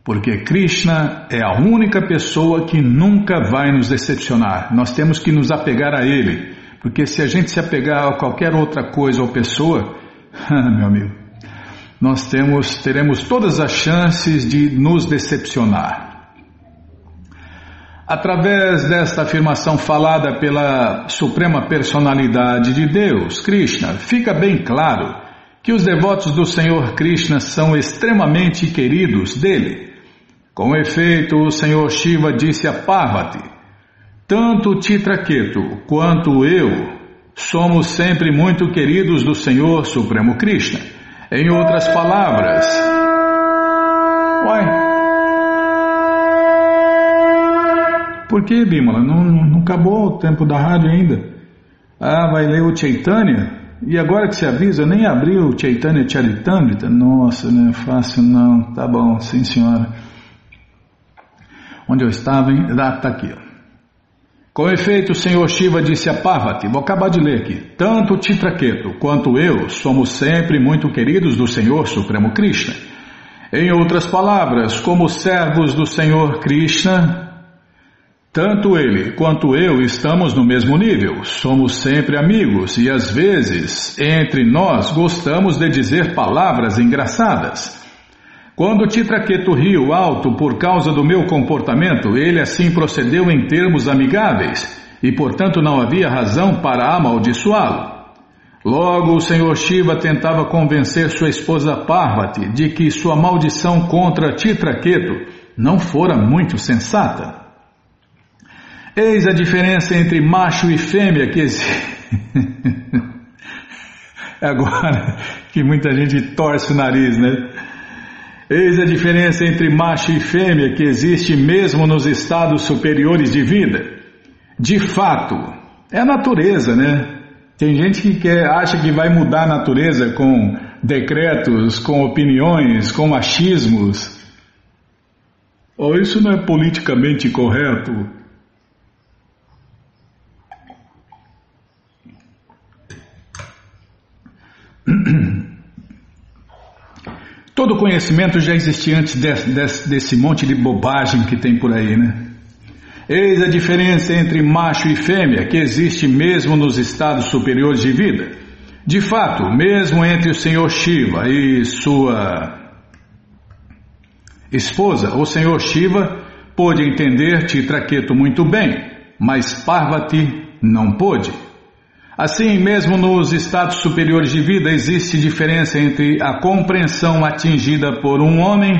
porque Krishna é a única pessoa que nunca vai nos decepcionar. Nós temos que nos apegar a ele. Porque se a gente se apegar a qualquer outra coisa ou pessoa, meu amigo, nós temos, teremos todas as chances de nos decepcionar. Através desta afirmação falada pela Suprema Personalidade de Deus, Krishna, fica bem claro que os devotos do Senhor Krishna são extremamente queridos dele. Com efeito, o Senhor Shiva disse a Parvati: tanto Titraketu quanto eu somos sempre muito queridos do Senhor Supremo Krishna. Em outras palavras, Uai, por que, Bimala? Não, não acabou o tempo da rádio ainda. Ah, vai ler o Chaitanya? E agora que se avisa, nem abriu o Chaitanya Charitamrita? Nossa, não é fácil não. Tá bom, sim senhora. Onde eu estava, hein? Ah, tá aqui, ó. Com efeito, o Senhor Shiva disse a Parvati, vou acabar de ler aqui, tanto Titraketu quanto eu somos sempre muito queridos do Senhor Supremo Krishna. Em outras palavras, como servos do Senhor Krishna, tanto ele quanto eu estamos no mesmo nível, somos sempre amigos e às vezes, entre nós, gostamos de dizer palavras engraçadas. Quando Titraketu riu alto por causa do meu comportamento, ele assim procedeu em termos amigáveis e, portanto, não havia razão para amaldiçoá-lo. Logo, o Senhor Shiva tentava convencer sua esposa Parvati de que sua maldição contra Titraketu não fora muito sensata. Eis a diferença entre macho e fêmea que existe. Agora que muita gente torce o nariz, né? Eis a diferença entre macho e fêmea que existe mesmo nos estados superiores de vida. De fato, é a natureza, né? Tem gente que quer, acha que vai mudar a natureza com decretos, com opiniões, com machismos. Oh, isso não é politicamente correto? Todo conhecimento já existia antes de, de, desse monte de bobagem que tem por aí, né? Eis a diferença entre macho e fêmea que existe mesmo nos estados superiores de vida. De fato, mesmo entre o Senhor Shiva e sua esposa, o Senhor Shiva pôde entender Titraketu muito bem, mas Parvati não pôde. Assim, mesmo nos estados superiores de vida, existe diferença entre a compreensão atingida por um homem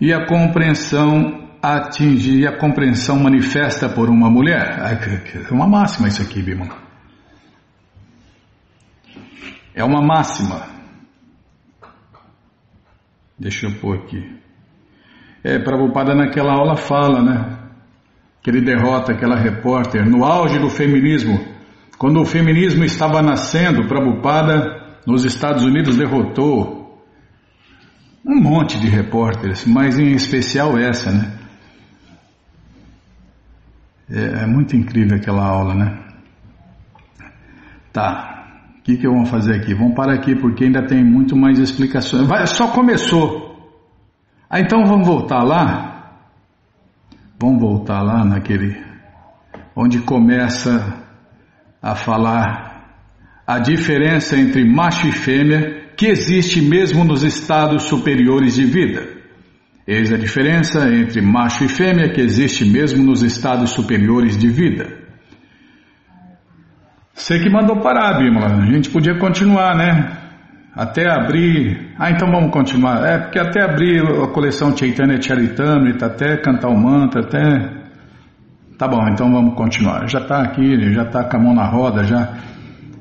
e a compreensão atingir a compreensão manifesta por uma mulher. É uma máxima isso aqui, Bima. É uma máxima. Deixa eu pôr aqui. É, Prabhupada naquela aula fala, né? Que ele derrota aquela repórter no auge do feminismo quando o feminismo estava nascendo, Prabhupada nos Estados Unidos derrotou um monte de repórteres, mas em especial essa, né? É, é muito incrível aquela aula, né? Tá, o que, que eu vou fazer aqui? Vamos parar aqui porque ainda tem muito mais explicações. Vai, só começou. Ah, então vamos voltar lá? Vamos voltar lá naquele. onde começa a falar a diferença entre macho e fêmea que existe mesmo nos estados superiores de vida. Eis a diferença entre macho e fêmea que existe mesmo nos estados superiores de vida. Você que mandou parar, Bímola. A gente podia continuar, né? Até abrir. Ah, então vamos continuar. É, porque até abrir a coleção Chaitanya Charitamrita, até cantar o mantra, até Tá bom, então vamos continuar. Já está aqui, já está com a mão na roda, já,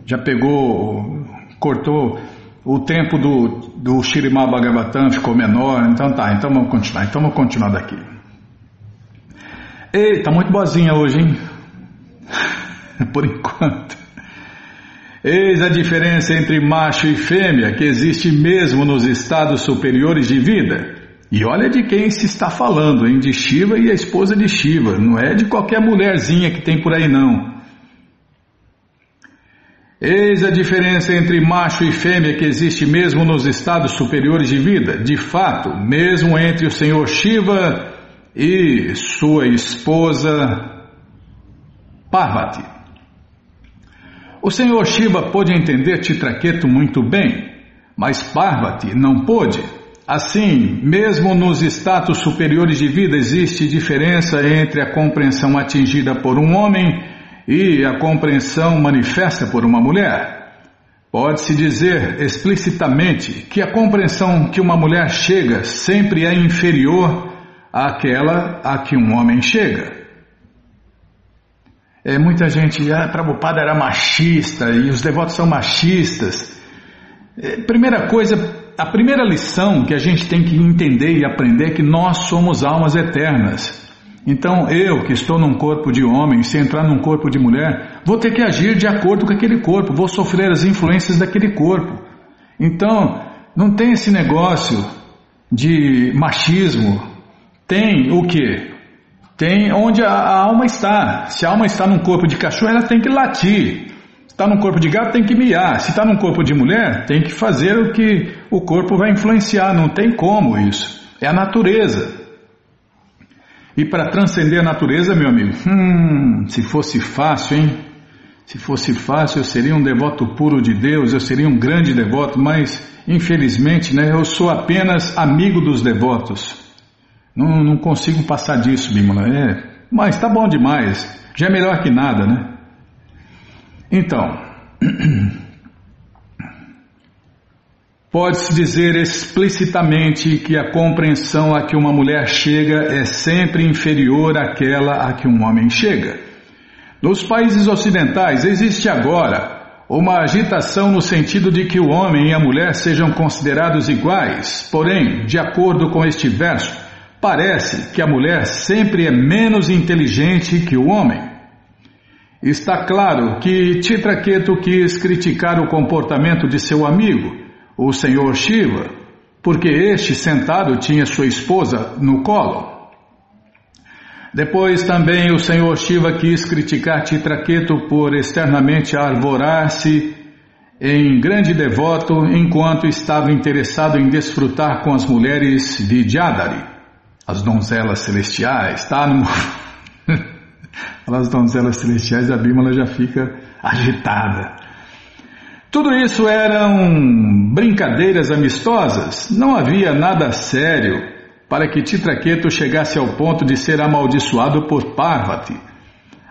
já pegou, cortou o tempo do, do Shirimá Bhagavatam, ficou menor, então tá, então vamos continuar. Então vamos continuar daqui. Ei, tá muito boazinha hoje, hein? Por enquanto. Eis a diferença entre macho e fêmea que existe mesmo nos estados superiores de vida. E olha de quem se está falando, hein? De Shiva e a esposa de Shiva. Não é de qualquer mulherzinha que tem por aí, não. Eis a diferença entre macho e fêmea que existe mesmo nos estados superiores de vida. De fato, mesmo entre o Senhor Shiva e sua esposa Parvati. O Senhor Shiva pôde entender Titraketu muito bem, mas Parvati não pôde. Assim, mesmo nos status superiores de vida existe diferença entre a compreensão atingida por um homem e a compreensão manifesta por uma mulher. Pode-se dizer explicitamente que a compreensão que uma mulher chega sempre é inferior àquela a que um homem chega. É, muita gente, ah, Prabhupada era machista e os devotos são machistas. É, primeira coisa, a primeira lição que a gente tem que entender e aprender é que nós somos almas eternas. Então, eu que estou num corpo de homem, se entrar num corpo de mulher, vou ter que agir de acordo com aquele corpo, vou sofrer as influências daquele corpo. Então, não tem esse negócio de machismo. Tem o que? Tem onde a, a alma está. Se a alma está num corpo de cachorro, ela tem que latir está num corpo de gato, tem que miar. Se está num corpo de mulher, tem que fazer o que o corpo vai influenciar. Não tem como isso. É a natureza. E para transcender a natureza, meu amigo, hum, se fosse fácil, hein? Se fosse fácil, eu seria um devoto puro de Deus, eu seria um grande devoto, mas infelizmente, né, eu sou apenas amigo dos devotos. Não, não consigo passar disso, Bimala. É, mas tá bom demais. Já é melhor que nada, né? Então, pode-se dizer explicitamente que a compreensão a que uma mulher chega é sempre inferior àquela a que um homem chega. Nos países ocidentais existe agora uma agitação no sentido de que o homem e a mulher sejam considerados iguais, porém, de acordo com este verso, parece que a mulher sempre é menos inteligente que o homem. Está claro que Titraketu quis criticar o comportamento de seu amigo, o senhor Shiva, porque este sentado tinha sua esposa no colo. Depois também o senhor Shiva quis criticar Titraketu por externamente arvorar-se em grande devoto enquanto estava interessado em desfrutar com as mulheres de Jadari, as donzelas celestiais, tá? No... as donzelas celestiais, a Bímola já fica agitada. Tudo isso eram brincadeiras amistosas, não havia nada sério para que Titraketu chegasse ao ponto de ser amaldiçoado por Parvati.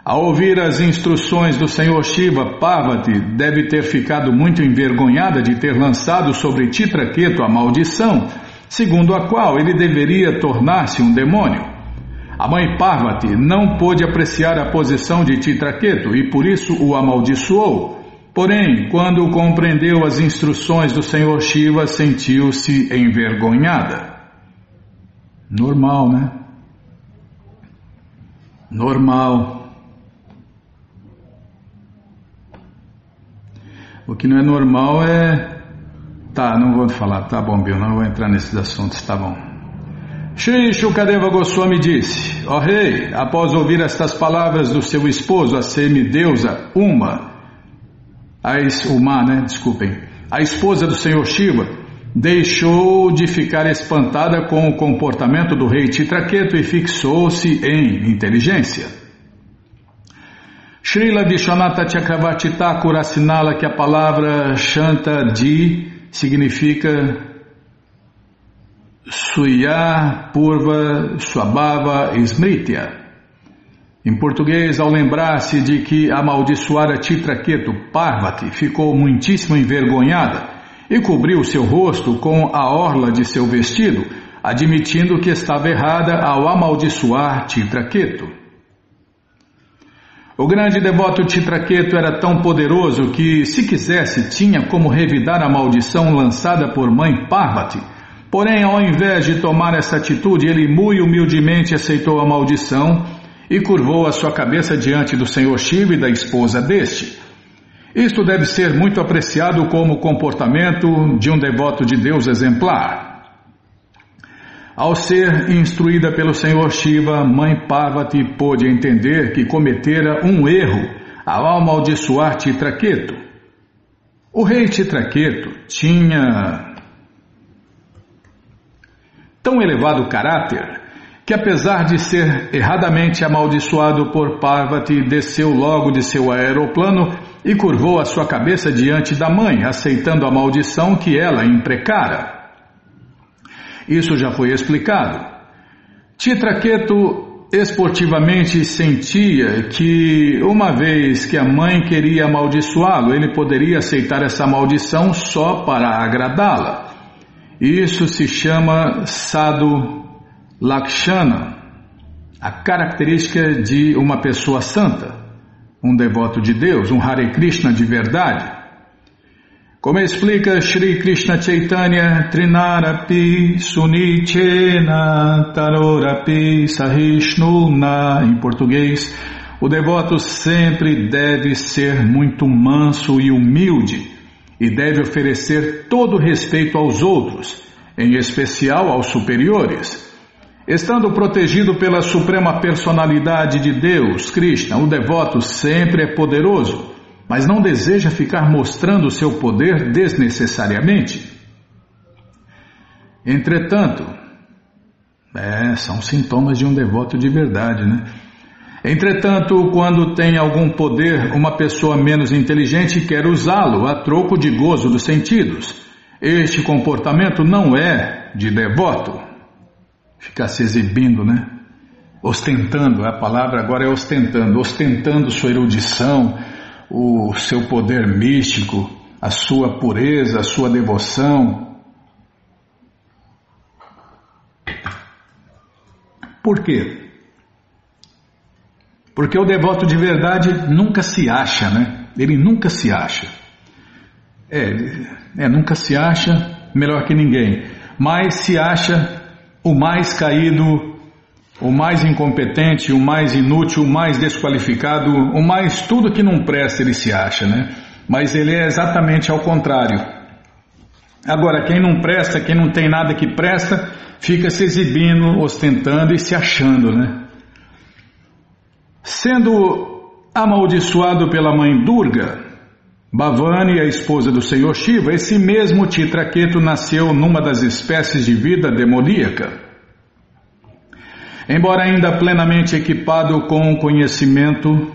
Ao ouvir as instruções do Senhor Shiva, Parvati deve ter ficado muito envergonhada de ter lançado sobre Titraketu a maldição, segundo a qual ele deveria tornar-se um demônio. A mãe Parvati não pôde apreciar a posição de Titraketu e por isso o amaldiçoou. Porém, quando compreendeu as instruções do Senhor Shiva, sentiu-se envergonhada. Normal, né? Normal. O que não é normal é. Tá, não vou falar, tá bom, Bill, não vou entrar nesses assuntos, tá bom. Shri Shukadeva Goswami disse: Ó oh, rei, após ouvir estas palavras do seu esposo, a semideusa Uma, a Uma, né? Desculpem, a esposa do senhor Shiva, deixou de ficar espantada com o comportamento do rei Titraketu e fixou-se em inteligência. Srila Vishwanatha Chakravarti Thakur assinala que a palavra Shantadi significa Suya Purva Swabhava Smritya. Em português, ao lembrar-se de que amaldiçoara Titraketu Parvati, ficou muitíssimo envergonhada e cobriu seu rosto com a orla de seu vestido, admitindo que estava errada ao amaldiçoar Titraketu. O grande devoto Titraqueto era tão poderoso que, se quisesse, tinha como revidar a maldição lançada por mãe Parvati. Porém, ao invés de tomar essa atitude, ele muito humildemente aceitou a maldição e curvou a sua cabeça diante do Senhor Shiva e da esposa deste. Isto deve ser muito apreciado como comportamento de um devoto de Deus exemplar. Ao ser instruída pelo Senhor Shiva, mãe Parvati pôde entender que cometera um erro ao amaldiçoar Titraketu. O rei Titraketu tinha tão elevado caráter que, apesar de ser erradamente amaldiçoado por Parvati, desceu logo de seu aeroplano e curvou a sua cabeça diante da mãe, aceitando a maldição que ela imprecara. Isso já foi explicado. Titraqueto esportivamente sentia que, uma vez que a mãe queria amaldiçoá-lo, ele poderia aceitar essa maldição só para agradá-la. Isso se chama Sadhu Lakshana, a característica de uma pessoa santa, um devoto de Deus, um Hare Krishna de verdade. Como explica Sri Krishna Chaitanya Trinarapi Sunichena Tarorapi Sahishnuna em português, o devoto sempre deve ser muito manso e humilde e deve oferecer todo respeito aos outros, em especial aos superiores. Estando protegido pela suprema personalidade de Deus, Krishna, o devoto sempre é poderoso mas não deseja ficar mostrando seu poder desnecessariamente. Entretanto, é, são sintomas de um devoto de verdade, né? Entretanto, quando tem algum poder, uma pessoa menos inteligente quer usá-lo a troco de gozo dos sentidos. Este comportamento não é de devoto. Ficar se exibindo, né? Ostentando, a palavra agora é ostentando, ostentando sua erudição, o seu poder místico, a sua pureza, a sua devoção. Por quê? Porque o devoto de verdade nunca se acha, né? Ele nunca se acha. É, é nunca se acha melhor que ninguém, mas se acha o mais caído o mais incompetente, o mais inútil, o mais desqualificado, o mais tudo que não presta ele se acha, né? Mas ele é exatamente ao contrário. Agora, quem não presta, quem não tem nada que presta, fica se exibindo, ostentando e se achando, né? Sendo amaldiçoado pela mãe Durga, Bhavani, a esposa do Senhor Shiva, esse mesmo Titraketu nasceu numa das espécies de vida demoníaca. Embora ainda plenamente equipado com o conhecimento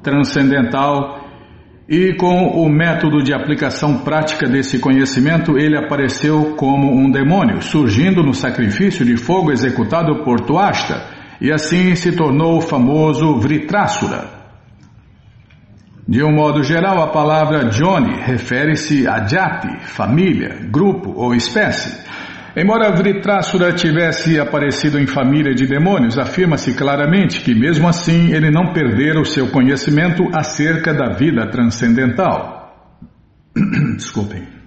transcendental e com o método de aplicação prática desse conhecimento, ele apareceu como um demônio, surgindo no sacrifício de fogo executado por Tuashta, e assim se tornou o famoso Vritrasura. De um modo geral, a palavra Johnny refere-se a jati, família, grupo ou espécie. Embora Vritrasura tivesse aparecido em família de demônios, afirma-se claramente que, mesmo assim, ele não perdera o seu conhecimento acerca da vida transcendental. Desculpem.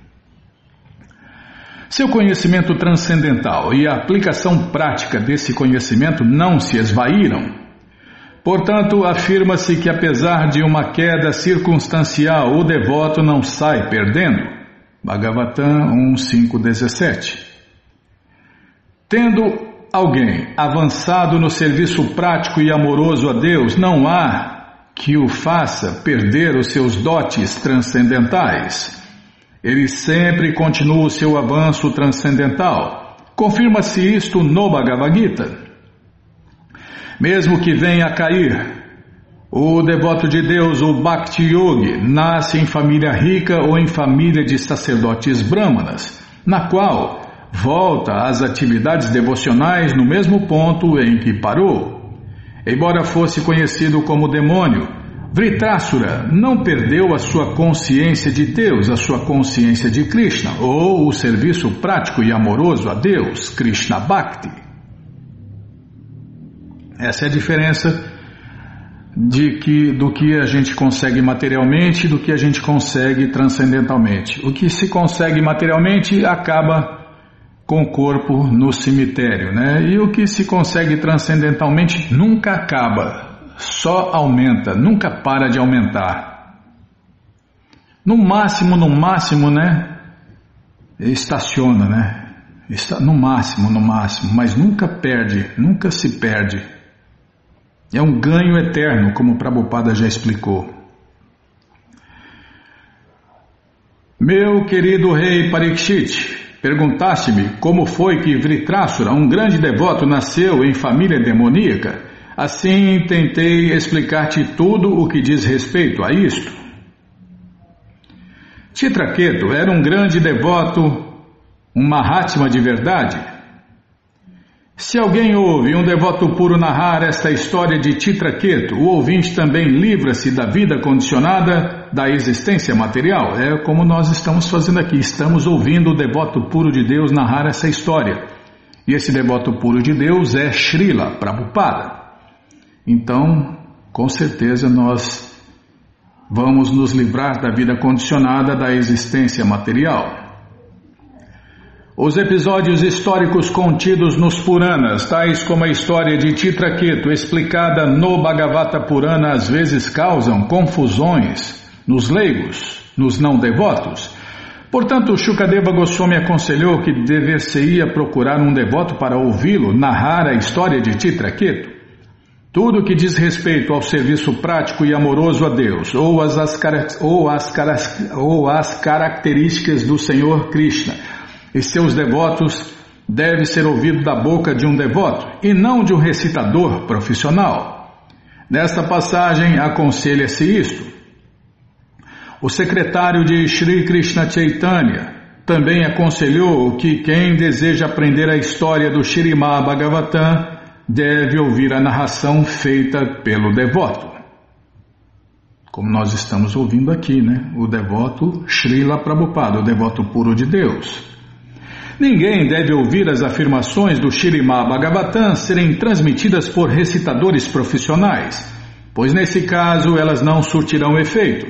Seu conhecimento transcendental e a aplicação prática desse conhecimento não se esvaíram. Portanto, afirma-se que, apesar de uma queda circunstancial, o devoto não sai perdendo. Bhagavatam 1.5.17 Tendo alguém avançado no serviço prático e amoroso a Deus, não há que o faça perder os seus dotes transcendentais. Ele sempre continua o seu avanço transcendental. Confirma-se isto no Bhagavad Gita. Mesmo que venha a cair, o devoto de Deus, o Bhakti Yogi, nasce em família rica ou em família de sacerdotes brahmanas, na qual volta às atividades devocionais no mesmo ponto em que parou. Embora fosse conhecido como demônio, Vritrasura não perdeu a sua consciência de Deus, a sua consciência de Krishna, ou o serviço prático e amoroso a Deus, Krishna Bhakti. Essa é a diferença de que, do que a gente consegue materialmente e do que a gente consegue transcendentalmente. O que se consegue materialmente acaba com o corpo no cemitério, né? E o que se consegue transcendentalmente nunca acaba, só aumenta, nunca para de aumentar. No máximo, no máximo, né? Estaciona, né? Está no máximo, no máximo, mas nunca perde, nunca se perde. É um ganho eterno, como o Prabhupada já explicou. Meu querido rei Parikshit, Perguntaste-me como foi que Vritrasura, um grande devoto, nasceu em família demoníaca. Assim tentei explicar-te tudo o que diz respeito a isto. Titraketo era um grande devoto, um Mahatma de verdade, se alguém ouve um devoto puro narrar esta história de Titraketu, o ouvinte também livra-se da vida condicionada da existência material. É como nós estamos fazendo aqui. Estamos ouvindo o devoto puro de Deus narrar essa história. E esse devoto puro de Deus é Srila Prabhupada. Então, com certeza nós vamos nos livrar da vida condicionada da existência material. Os episódios históricos contidos nos Puranas, tais como a história de Titraketu explicada no Bhagavata Purana, às vezes causam confusões nos leigos, nos não devotos. Portanto, Shukadeva Goswami aconselhou que dever-se-ia procurar um devoto para ouvi-lo narrar a história de Titraketu. Tudo que diz respeito ao serviço prático e amoroso a Deus, ou as, ou ou as características do Senhor Krishna, e seus devotos deve ser ouvido da boca de um devoto e não de um recitador profissional. Nesta passagem aconselha-se isto. O secretário de Sri Krishna Chaitanya também aconselhou que quem deseja aprender a história do Shirimá Bhagavatam deve ouvir a narração feita pelo devoto. Como nós estamos ouvindo aqui, né? O devoto Srila Prabhupada, o devoto puro de Deus. Ninguém deve ouvir as afirmações do Shirimá Bhagavatam serem transmitidas por recitadores profissionais, pois nesse caso elas não surtirão efeito.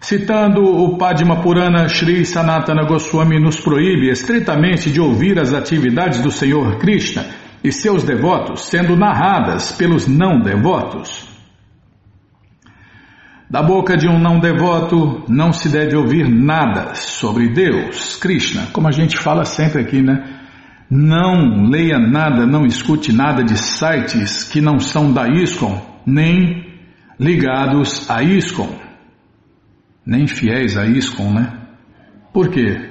Citando o Padma Purana, Sri Sanatana Goswami nos proíbe estritamente de ouvir as atividades do Senhor Krishna e seus devotos sendo narradas pelos não devotos. Da boca de um não devoto não se deve ouvir nada sobre Deus, Krishna, como a gente fala sempre aqui, né? Não leia nada, não escute nada de sites que não são da ISKCON, nem ligados a ISKCON. nem fiéis a ISKCON, né? Por quê?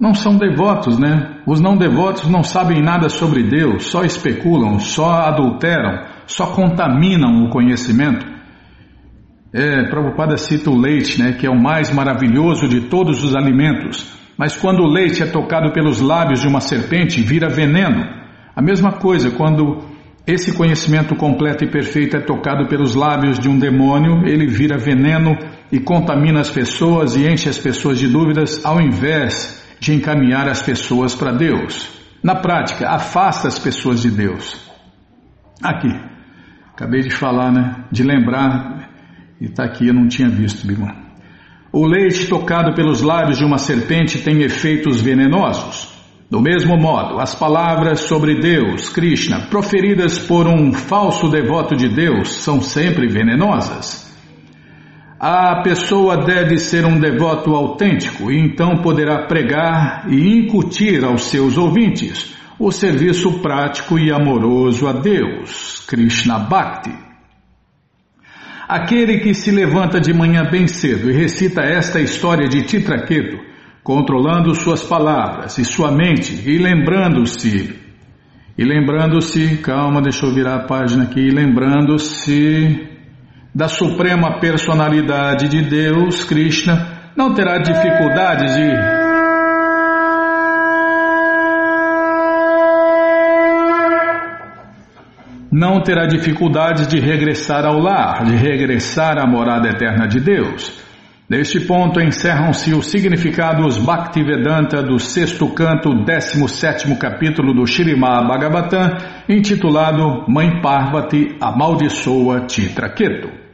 Não são devotos, né? Os não devotos não sabem nada sobre Deus, só especulam, só adulteram, só contaminam o conhecimento. É, Prabhupada cita o leite, né, que é o mais maravilhoso de todos os alimentos. Mas quando o leite é tocado pelos lábios de uma serpente, vira veneno. A mesma coisa quando esse conhecimento completo e perfeito é tocado pelos lábios de um demônio, ele vira veneno e contamina as pessoas e enche as pessoas de dúvidas, ao invés de encaminhar as pessoas para Deus. Na prática, afasta as pessoas de Deus. Aqui, acabei de falar, né? De lembrar, e está aqui, eu não tinha visto, Bima. O leite tocado pelos lábios de uma serpente tem efeitos venenosos. Do mesmo modo, as palavras sobre Deus, Krishna, proferidas por um falso devoto de Deus, são sempre venenosas. A pessoa deve ser um devoto autêntico e então poderá pregar e incutir aos seus ouvintes o serviço prático e amoroso a Deus, Krishna Bhakti. Aquele que se levanta de manhã bem cedo e recita esta história de Titraketu controlando suas palavras e sua mente e lembrando-se, e lembrando-se, calma, deixa eu virar a página aqui, lembrando-se da suprema personalidade de Deus, Krishna, não terá dificuldade de não terá dificuldade de regressar ao lar, de regressar à morada eterna de Deus. Neste ponto encerram-se os significados Bhaktivedanta do sexto canto, décimo sétimo capítulo do Shirimá Bhagavatam, intitulado Mãe Parvati amaldiçoa Titraketu.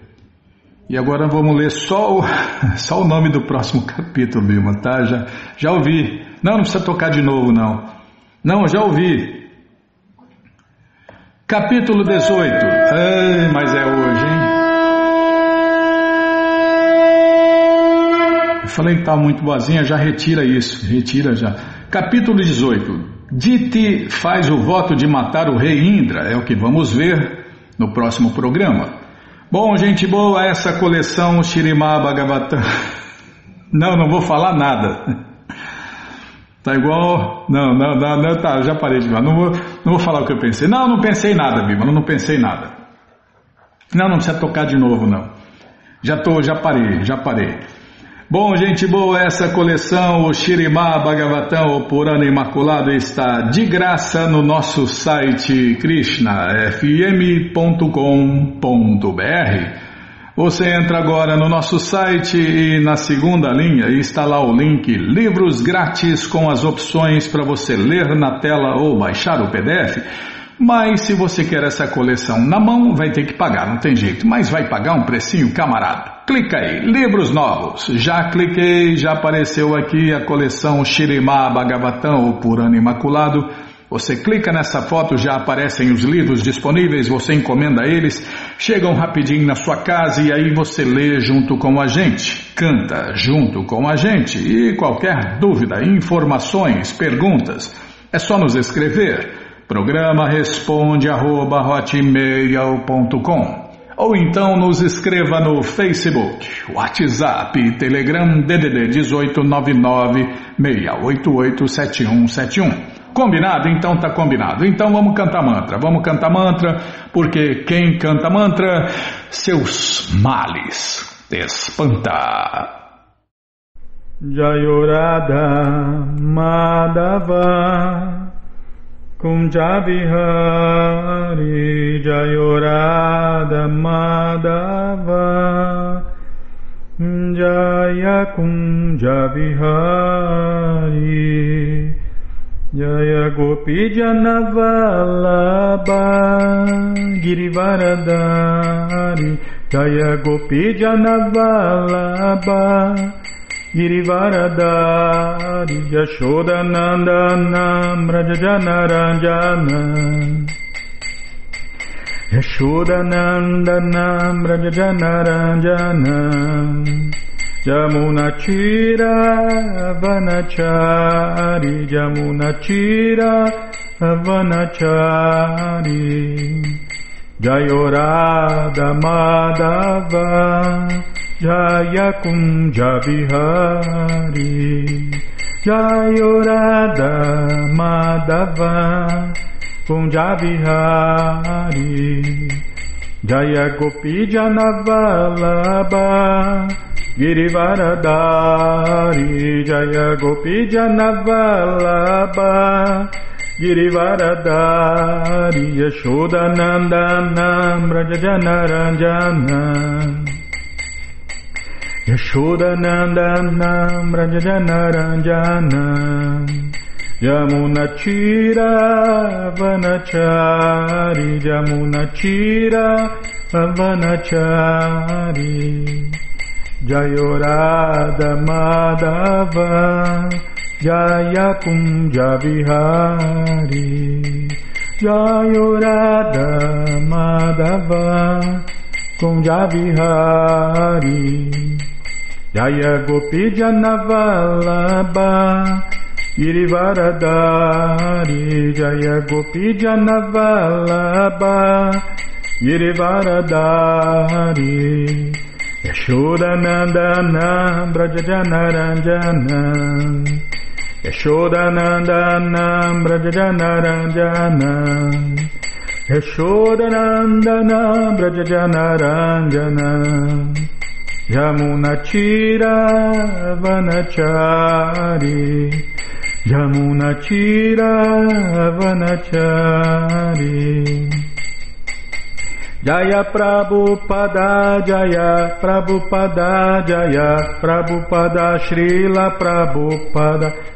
E agora vamos ler só o, só o nome do próximo capítulo, Bima, tá? Já, já ouvi. Não, não precisa tocar de novo, não. Não, já ouvi. Capítulo 18. Ai, mas é hoje, hein? falei que estava muito boazinha, já retira isso, retira já. Capítulo 18. Diti faz o voto de matar o rei Indra, é o que vamos ver no próximo programa. Bom, gente boa, essa coleção Shirimá Bhagavatam. Não, não vou falar nada. Tá igual. Não, não, não, não tá, já parei de falar. Não vou, não vou falar o que eu pensei. Não, não pensei nada, Bima, não pensei nada. Não, não precisa tocar de novo, não. Já tô, já parei, já parei. Bom, gente boa, essa coleção, o Shirimá Bhagavatam, o Purana Imaculado, está de graça no nosso site krishnafm.com.br. Você entra agora no nosso site e na segunda linha está lá o link Livros Grátis com as opções para você ler na tela ou baixar o PDF. Mas se você quer essa coleção na mão, vai ter que pagar, não tem jeito. Mas vai pagar um precinho, camarada. Clica aí, livros novos. Já cliquei, já apareceu aqui a coleção Shirimá Bhagavatam, o Purana Imaculado. Você clica nessa foto, já aparecem os livros disponíveis, você encomenda eles, chegam rapidinho na sua casa e aí você lê junto com a gente, canta junto com a gente. E qualquer dúvida, informações, perguntas, é só nos escrever. Programa responde arroba hotmail.com ou então nos escreva no Facebook, WhatsApp, Telegram DDD 1899-688-7171. Combinado? Então tá combinado. Então vamos cantar mantra. Vamos cantar mantra, porque quem canta mantra, seus males espanta. Jayorada Madhava Kunjabihari Jayorada Madhava Jaya Kunjabihari Jaya Gopi Janavalabha Girivaradari Jaya Gopi Janavalabha Girivaradari Yashodanandana Brajajanaranjana Yashodanandana Brajajanaranjana Jamunachira Vanachari Jamunachira Vanachari Jayorada Madhava Jaya Kunja Vihari Jayorada Madhava Kunja Vihari Jaya Gopi Janavalabha Girivaradari Jaya Gopi Janavalabha Girivaradari Yashodanandana Brajajanaranjana Yashodanandana Brajajanaranjana Yamunachira Vanachari Yamunachira Vanachari Jayorada Madhava Jaya Kunja Vihari Jayorada Madhava Kunja Vihari Jaya Gopi Janavalaba Irivaradari. Jaya Gopi Janavalaba Irivaradari. Yashodanandana Braja Janaranjana Yashodanandana Braja Janaranjana Yashodanandana Braja Janaranjana Vanachari. Yamunachira Vanachari. Jaya Prabhupada Jaya Prabhupada Jaya Prabhupada Srila Prabhupada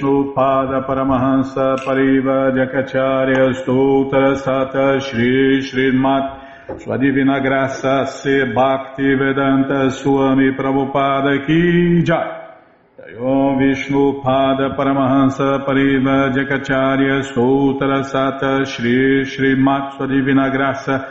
Pada Paramahansa Pariva Jakacharya Stoutra Sata Shri Srimat Sua Divina Graça Se Bhakti Vedanta Swami Prabhupada Ki Jai. Om Vishnu Pada Paramahansa Pariva Jakacharya Stoutra Sata Shri Srimat Sua Divina Graça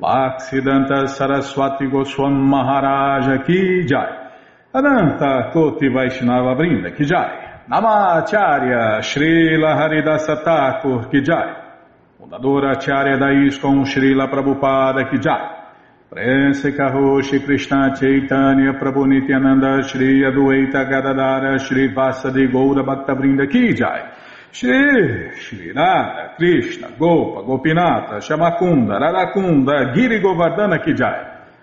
Bhaksidanta Saraswati Goswam Maharaja Ki Jai. Ananta Koti Vaishnava Brinda Ki Jai Namacharya Srila Haridasa Thakur Kijai, fundadora Acharya da ISKCON Srila Prabhupada Kijai, Prense Karoshi Krishna Chaitanya Prabhu Nityananda Shri Adueita Gadadara Shri Vasadi Goura Bhaktavrinda Kijai, Shri Shri Radha Krishna Gopa Gopinata Shamakunda Radakunda Giri Govardhana Kijai,